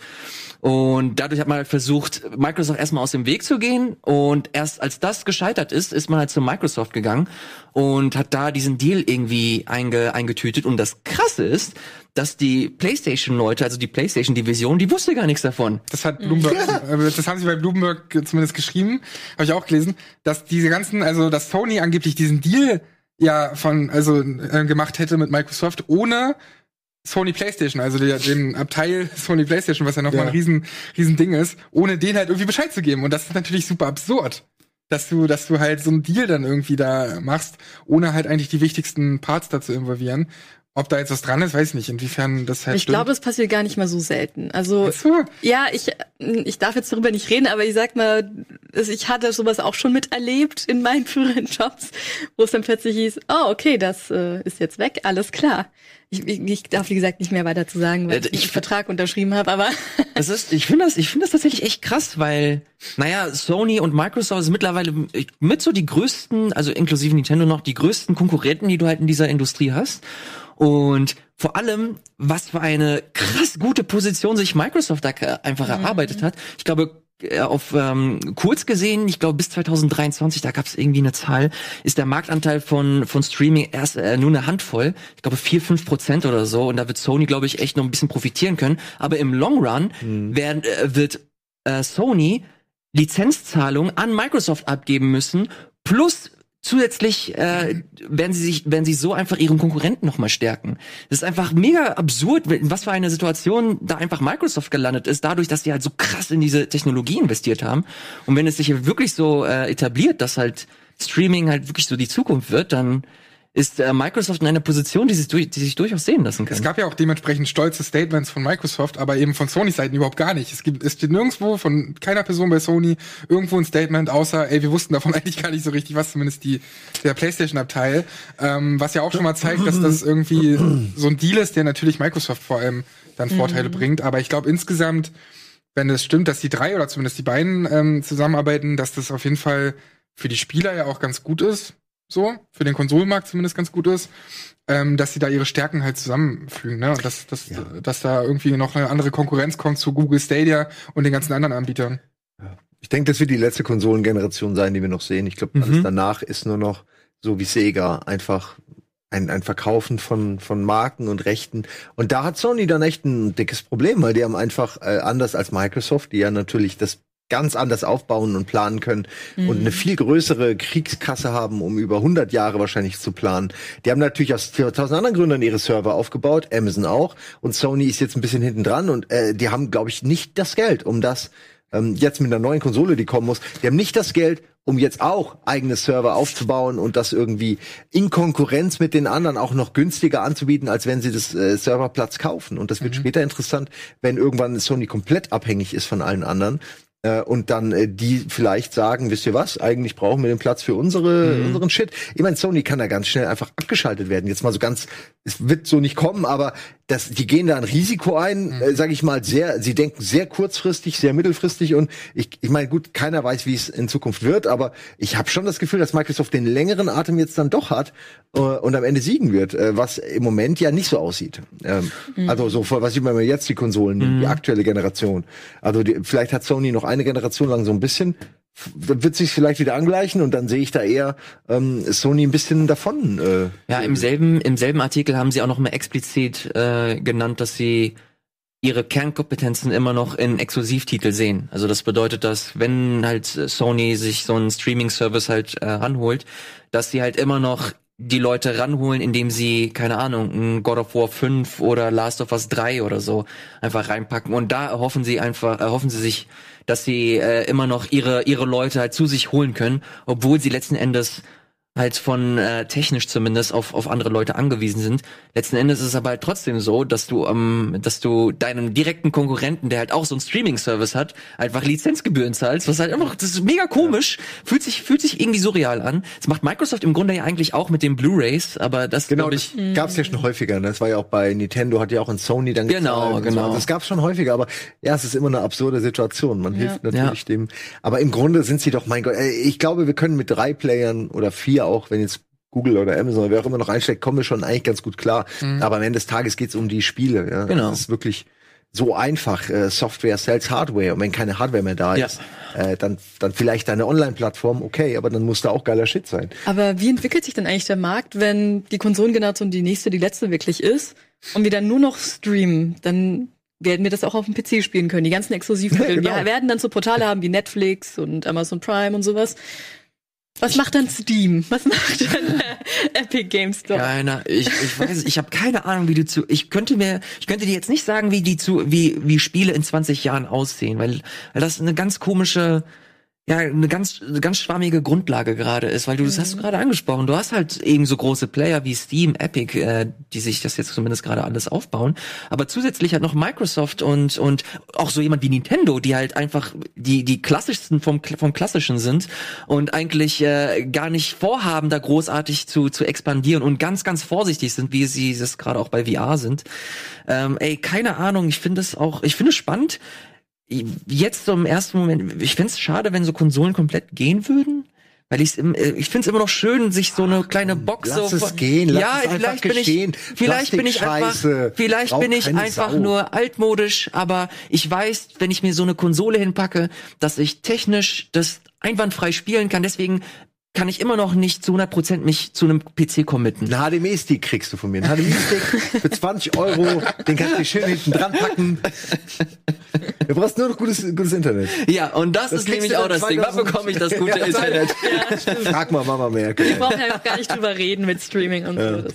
Und dadurch hat man halt versucht, Microsoft erstmal aus dem Weg zu gehen. Und erst als das gescheitert ist, ist man halt zu Microsoft gegangen und hat da diesen Deal irgendwie einge eingetütet. Und das Krasse ist, dass die PlayStation-Leute, also die PlayStation-Division, die wusste gar nichts davon. Das hat Bloomberg, äh, das haben sie bei Bloomberg zumindest geschrieben, habe ich auch gelesen, dass diese ganzen, also dass Sony angeblich diesen Deal ja von, also äh, gemacht hätte mit Microsoft ohne Sony PlayStation, also der, den Abteil Sony PlayStation, was ja nochmal Ja. ein riesen, riesen Ding ist, ohne den halt irgendwie Bescheid zu geben. Und das ist natürlich super absurd. Dass du, dass du halt so einen Deal dann irgendwie da machst, ohne halt eigentlich die wichtigsten Parts da zu involvieren. Ob da jetzt was dran ist, weiß ich nicht. Inwiefern das halt Ich glaube, das passiert gar nicht mal so selten. Also Ach so. ja, ich ich darf jetzt darüber nicht reden, aber ich sag mal, ich hatte sowas auch schon miterlebt in meinen früheren Jobs, wo es dann plötzlich hieß, oh okay, das äh, ist jetzt weg, alles klar. Ich, ich, ich darf wie gesagt nicht mehr weiter zu sagen, weil Äh, ich, ich- einen Vertrag unterschrieben habe, aber Das ist, ich finde das, ich finde das tatsächlich echt krass, weil, naja, Sony und Microsoft sind mittlerweile mit so die größten, also inklusive Nintendo noch, die größten Konkurrenten, die du halt in dieser Industrie hast. Und vor allem, was für eine krass gute Position sich Microsoft da einfach erarbeitet hat. Ich glaube, äh, auf ähm, kurz gesehen, ich glaube bis 2023, da gab es irgendwie eine Zahl, ist der Marktanteil von von Streaming erst äh, nur eine Handvoll, ich glaube vier fünf Prozent oder so, und da wird Sony, glaube ich, echt noch ein bisschen profitieren können. Aber im Long Run werden, äh, wird äh, Sony Lizenzzahlungen an Microsoft abgeben müssen, plus zusätzlich äh, werden sie sich, werden sie so einfach ihren Konkurrenten noch mal stärken. Das ist einfach mega absurd, was für eine Situation da einfach Microsoft gelandet ist, dadurch, dass sie halt so krass in diese Technologie investiert haben. Und wenn es sich wirklich so äh, etabliert, dass halt Streaming halt wirklich so die Zukunft wird, dann ist äh, Microsoft in einer Position, die sich, durch, die sich durchaus sehen lassen kann. Es gab ja auch dementsprechend stolze Statements von Microsoft, aber eben von Sony Seiten überhaupt gar nicht. Es gibt, es steht nirgendwo von keiner Person bei Sony irgendwo ein Statement, außer, ey, wir wussten davon eigentlich gar nicht so richtig, was zumindest die, der PlayStation-Abteil, ähm, was ja auch schon mal zeigt, dass das irgendwie so ein Deal ist, der natürlich Microsoft vor allem dann Vorteile bringt. Aber ich glaube insgesamt, wenn es stimmt, dass die drei oder zumindest die beiden ähm, zusammenarbeiten, dass das auf jeden Fall für die Spieler ja auch ganz gut ist. So, für den Konsolenmarkt zumindest ganz gut ist, ähm, dass sie da ihre Stärken halt zusammenfügen, ne? Und dass, dass, dass da irgendwie noch eine andere Konkurrenz kommt zu Google Stadia und den ganzen anderen Anbietern. Ich denke, das wird die letzte Konsolengeneration sein, die wir noch sehen. Ich glaube, Mhm. alles danach ist nur noch so wie Sega einfach ein, ein Verkaufen von, von Marken und Rechten. Und da hat Sony dann echt ein dickes Problem, weil die haben einfach äh, anders als Microsoft, die ja natürlich das ganz anders aufbauen und planen können und eine viel größere Kriegskasse haben, um über 100 Jahre wahrscheinlich zu planen. Die haben natürlich aus tausend anderen Gründen ihre Server aufgebaut, Amazon auch und Sony ist jetzt ein bisschen hinten dran und äh, die haben, glaube ich, nicht das Geld, um das ähm, jetzt mit einer neuen Konsole, die kommen muss, die haben nicht das Geld, um jetzt auch eigene Server aufzubauen und das irgendwie in Konkurrenz mit den anderen auch noch günstiger anzubieten, als wenn sie das äh, Serverplatz kaufen. Und das wird später interessant, wenn irgendwann Sony komplett abhängig ist von allen anderen. Äh, und dann äh, die vielleicht sagen, wisst ihr was, eigentlich brauchen wir den Platz für unsere, unseren Shit. Ich meine, Sony kann da ganz schnell einfach abgeschaltet werden. Jetzt mal so ganz, es wird so nicht kommen, aber das, die gehen da ein Risiko ein, Mhm. äh, sage ich mal, sehr, sie denken sehr kurzfristig, sehr mittelfristig und ich, ich meine, gut, keiner weiß, wie es in Zukunft wird, aber ich habe schon das Gefühl, dass Microsoft den längeren Atem jetzt dann doch hat äh, und am Ende siegen wird, äh, was im Moment ja nicht so aussieht. Ähm, Also so, vor- was sieht man jetzt die Konsolen, die aktuelle Generation. Also die, vielleicht hat Sony noch eine Generation lang so ein bisschen wird sich vielleicht wieder angleichen und dann sehe ich da eher ähm, Sony ein bisschen davon. Äh, Ja, im selben, im selben Artikel haben sie auch noch mal explizit äh, genannt, dass sie ihre Kernkompetenzen immer noch in Exklusivtitel sehen. Also das bedeutet, dass wenn halt Sony sich so einen Streaming-Service halt äh, ranholt, dass sie halt immer noch die Leute ranholen, indem sie, keine Ahnung, ein God of War 5 oder Last of Us 3 oder so einfach reinpacken. Und da erhoffen sie einfach, erhoffen sie sich, dass sie äh, immer noch ihre, ihre Leute halt zu sich holen können, obwohl sie letzten Endes halt von äh, technisch zumindest auf, auf andere Leute angewiesen sind. Letzten Endes ist es aber halt trotzdem so, dass du ähm, dass du deinem direkten Konkurrenten, der halt auch so einen Streaming-Service hat, einfach Lizenzgebühren zahlst, was halt einfach, das ist mega komisch, fühlt sich fühlt sich irgendwie surreal an. Das macht Microsoft im Grunde ja eigentlich auch mit den Blu-rays, aber das Genau, glaub das ich gab's ja schon häufiger. Ne? Das war ja auch bei Nintendo, hat ja auch in Sony dann Genau, gezahlt genau. Das gab's schon häufiger, aber ja, es ist immer eine absurde Situation. Man hilft natürlich Ja. dem. Aber im Grunde sind sie doch, mein Gott, ich glaube, wir können mit drei Playern oder vier auch, wenn jetzt Google oder Amazon oder wer auch immer noch einsteckt, kommen wir schon eigentlich ganz gut klar. Aber am Ende des Tages geht's um die Spiele. Ja? Genau. Es ist wirklich so einfach. Äh, Software sells Hardware. Und wenn keine Hardware mehr da Ja. ist, äh, dann, dann vielleicht eine Online-Plattform, okay, aber dann muss da auch geiler Shit sein. Aber wie entwickelt sich denn eigentlich der Markt, wenn die Konsolengeneration die nächste, die letzte wirklich ist und wir dann nur noch streamen? Dann werden wir das auch auf dem PC spielen können. Die ganzen Exklusivtitel. Genau. Wir werden dann so Portale haben wie Netflix und Amazon Prime und sowas. Was macht dann Steam? Was macht dann äh, Epic Games Store? Keiner, ich, ich weiß, ich habe keine Ahnung, wie die zu. Ich könnte mir, ich könnte dir jetzt nicht sagen, wie die zu, wie wie Spiele in 20 Jahren aussehen, weil, weil das eine ganz komische, ja, eine ganz, eine ganz schwammige Grundlage gerade ist, weil du das hast du gerade angesprochen. Du hast halt eben so große Player wie Steam, Epic, äh, die sich das jetzt zumindest gerade alles aufbauen. Aber zusätzlich hat noch Microsoft und und auch so jemand wie Nintendo, die halt einfach die die klassischsten vom vom klassischen sind und eigentlich äh, gar nicht vorhaben, da großartig zu zu expandieren und ganz ganz vorsichtig sind, wie sie es gerade auch bei VR sind. Ähm, ey, keine Ahnung. Ich finde es auch, ich finde es spannend jetzt so im ersten Moment, ich find's schade, wenn so Konsolen komplett gehen würden. Weil ich's im, äh, ich find's immer noch schön, sich so eine kleine Box lass so es gehen, lass ja, es einfach vielleicht bin ich, gestehen. vielleicht bin ich einfach, vielleicht bin ich einfach Sau. nur altmodisch, aber ich weiß, wenn ich mir so eine Konsole hinpacke, dass ich technisch das einwandfrei spielen kann. Deswegen kann ich immer noch nicht zu 100% mich zu einem PC committen. Ein HDMI-Stick kriegst du von mir. Ein HDMI-Stick für 20 Euro, den kannst du schön hinten dran packen. Du brauchst nur noch gutes, gutes Internet. Ja, und das, Das ist nämlich auch das Ding. Wann 2000 bekomme ich das gute Ja, Internet? Frag mal Mama Merkel. Wir brauchen ja auch gar nicht drüber reden mit Streaming und so.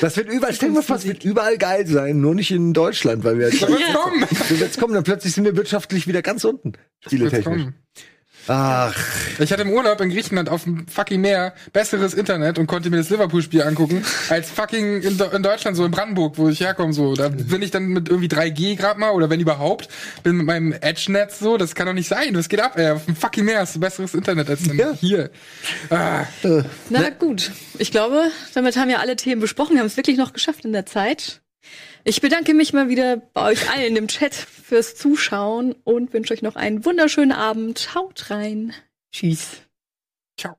Das ja wird überall, stell mal es wird überall geil sein, nur nicht in Deutschland, weil wir jetzt, wird's kommen. wird's kommen, dann plötzlich sind wir wirtschaftlich wieder ganz unten. Spieletechnisch. Ach, Ich hatte im Urlaub in Griechenland auf dem fucking Meer besseres Internet und konnte mir das Liverpool-Spiel angucken, als fucking in, Do- in Deutschland, so in Brandenburg, wo ich herkomme, so. Da bin ich dann mit irgendwie 3G grad mal, oder wenn überhaupt, bin mit meinem Edge-Netz so, das kann doch nicht sein, das geht ab, ey. Auf dem fucking Meer hast du besseres Internet als Ja. hier. Ah, Na gut, ich glaube, damit haben wir alle Themen besprochen. Wir haben es wirklich noch geschafft in der Zeit. Ich bedanke mich mal wieder bei euch allen im Chat fürs Zuschauen und wünsche euch noch einen wunderschönen Abend. Haut rein. Tschüss. ciao.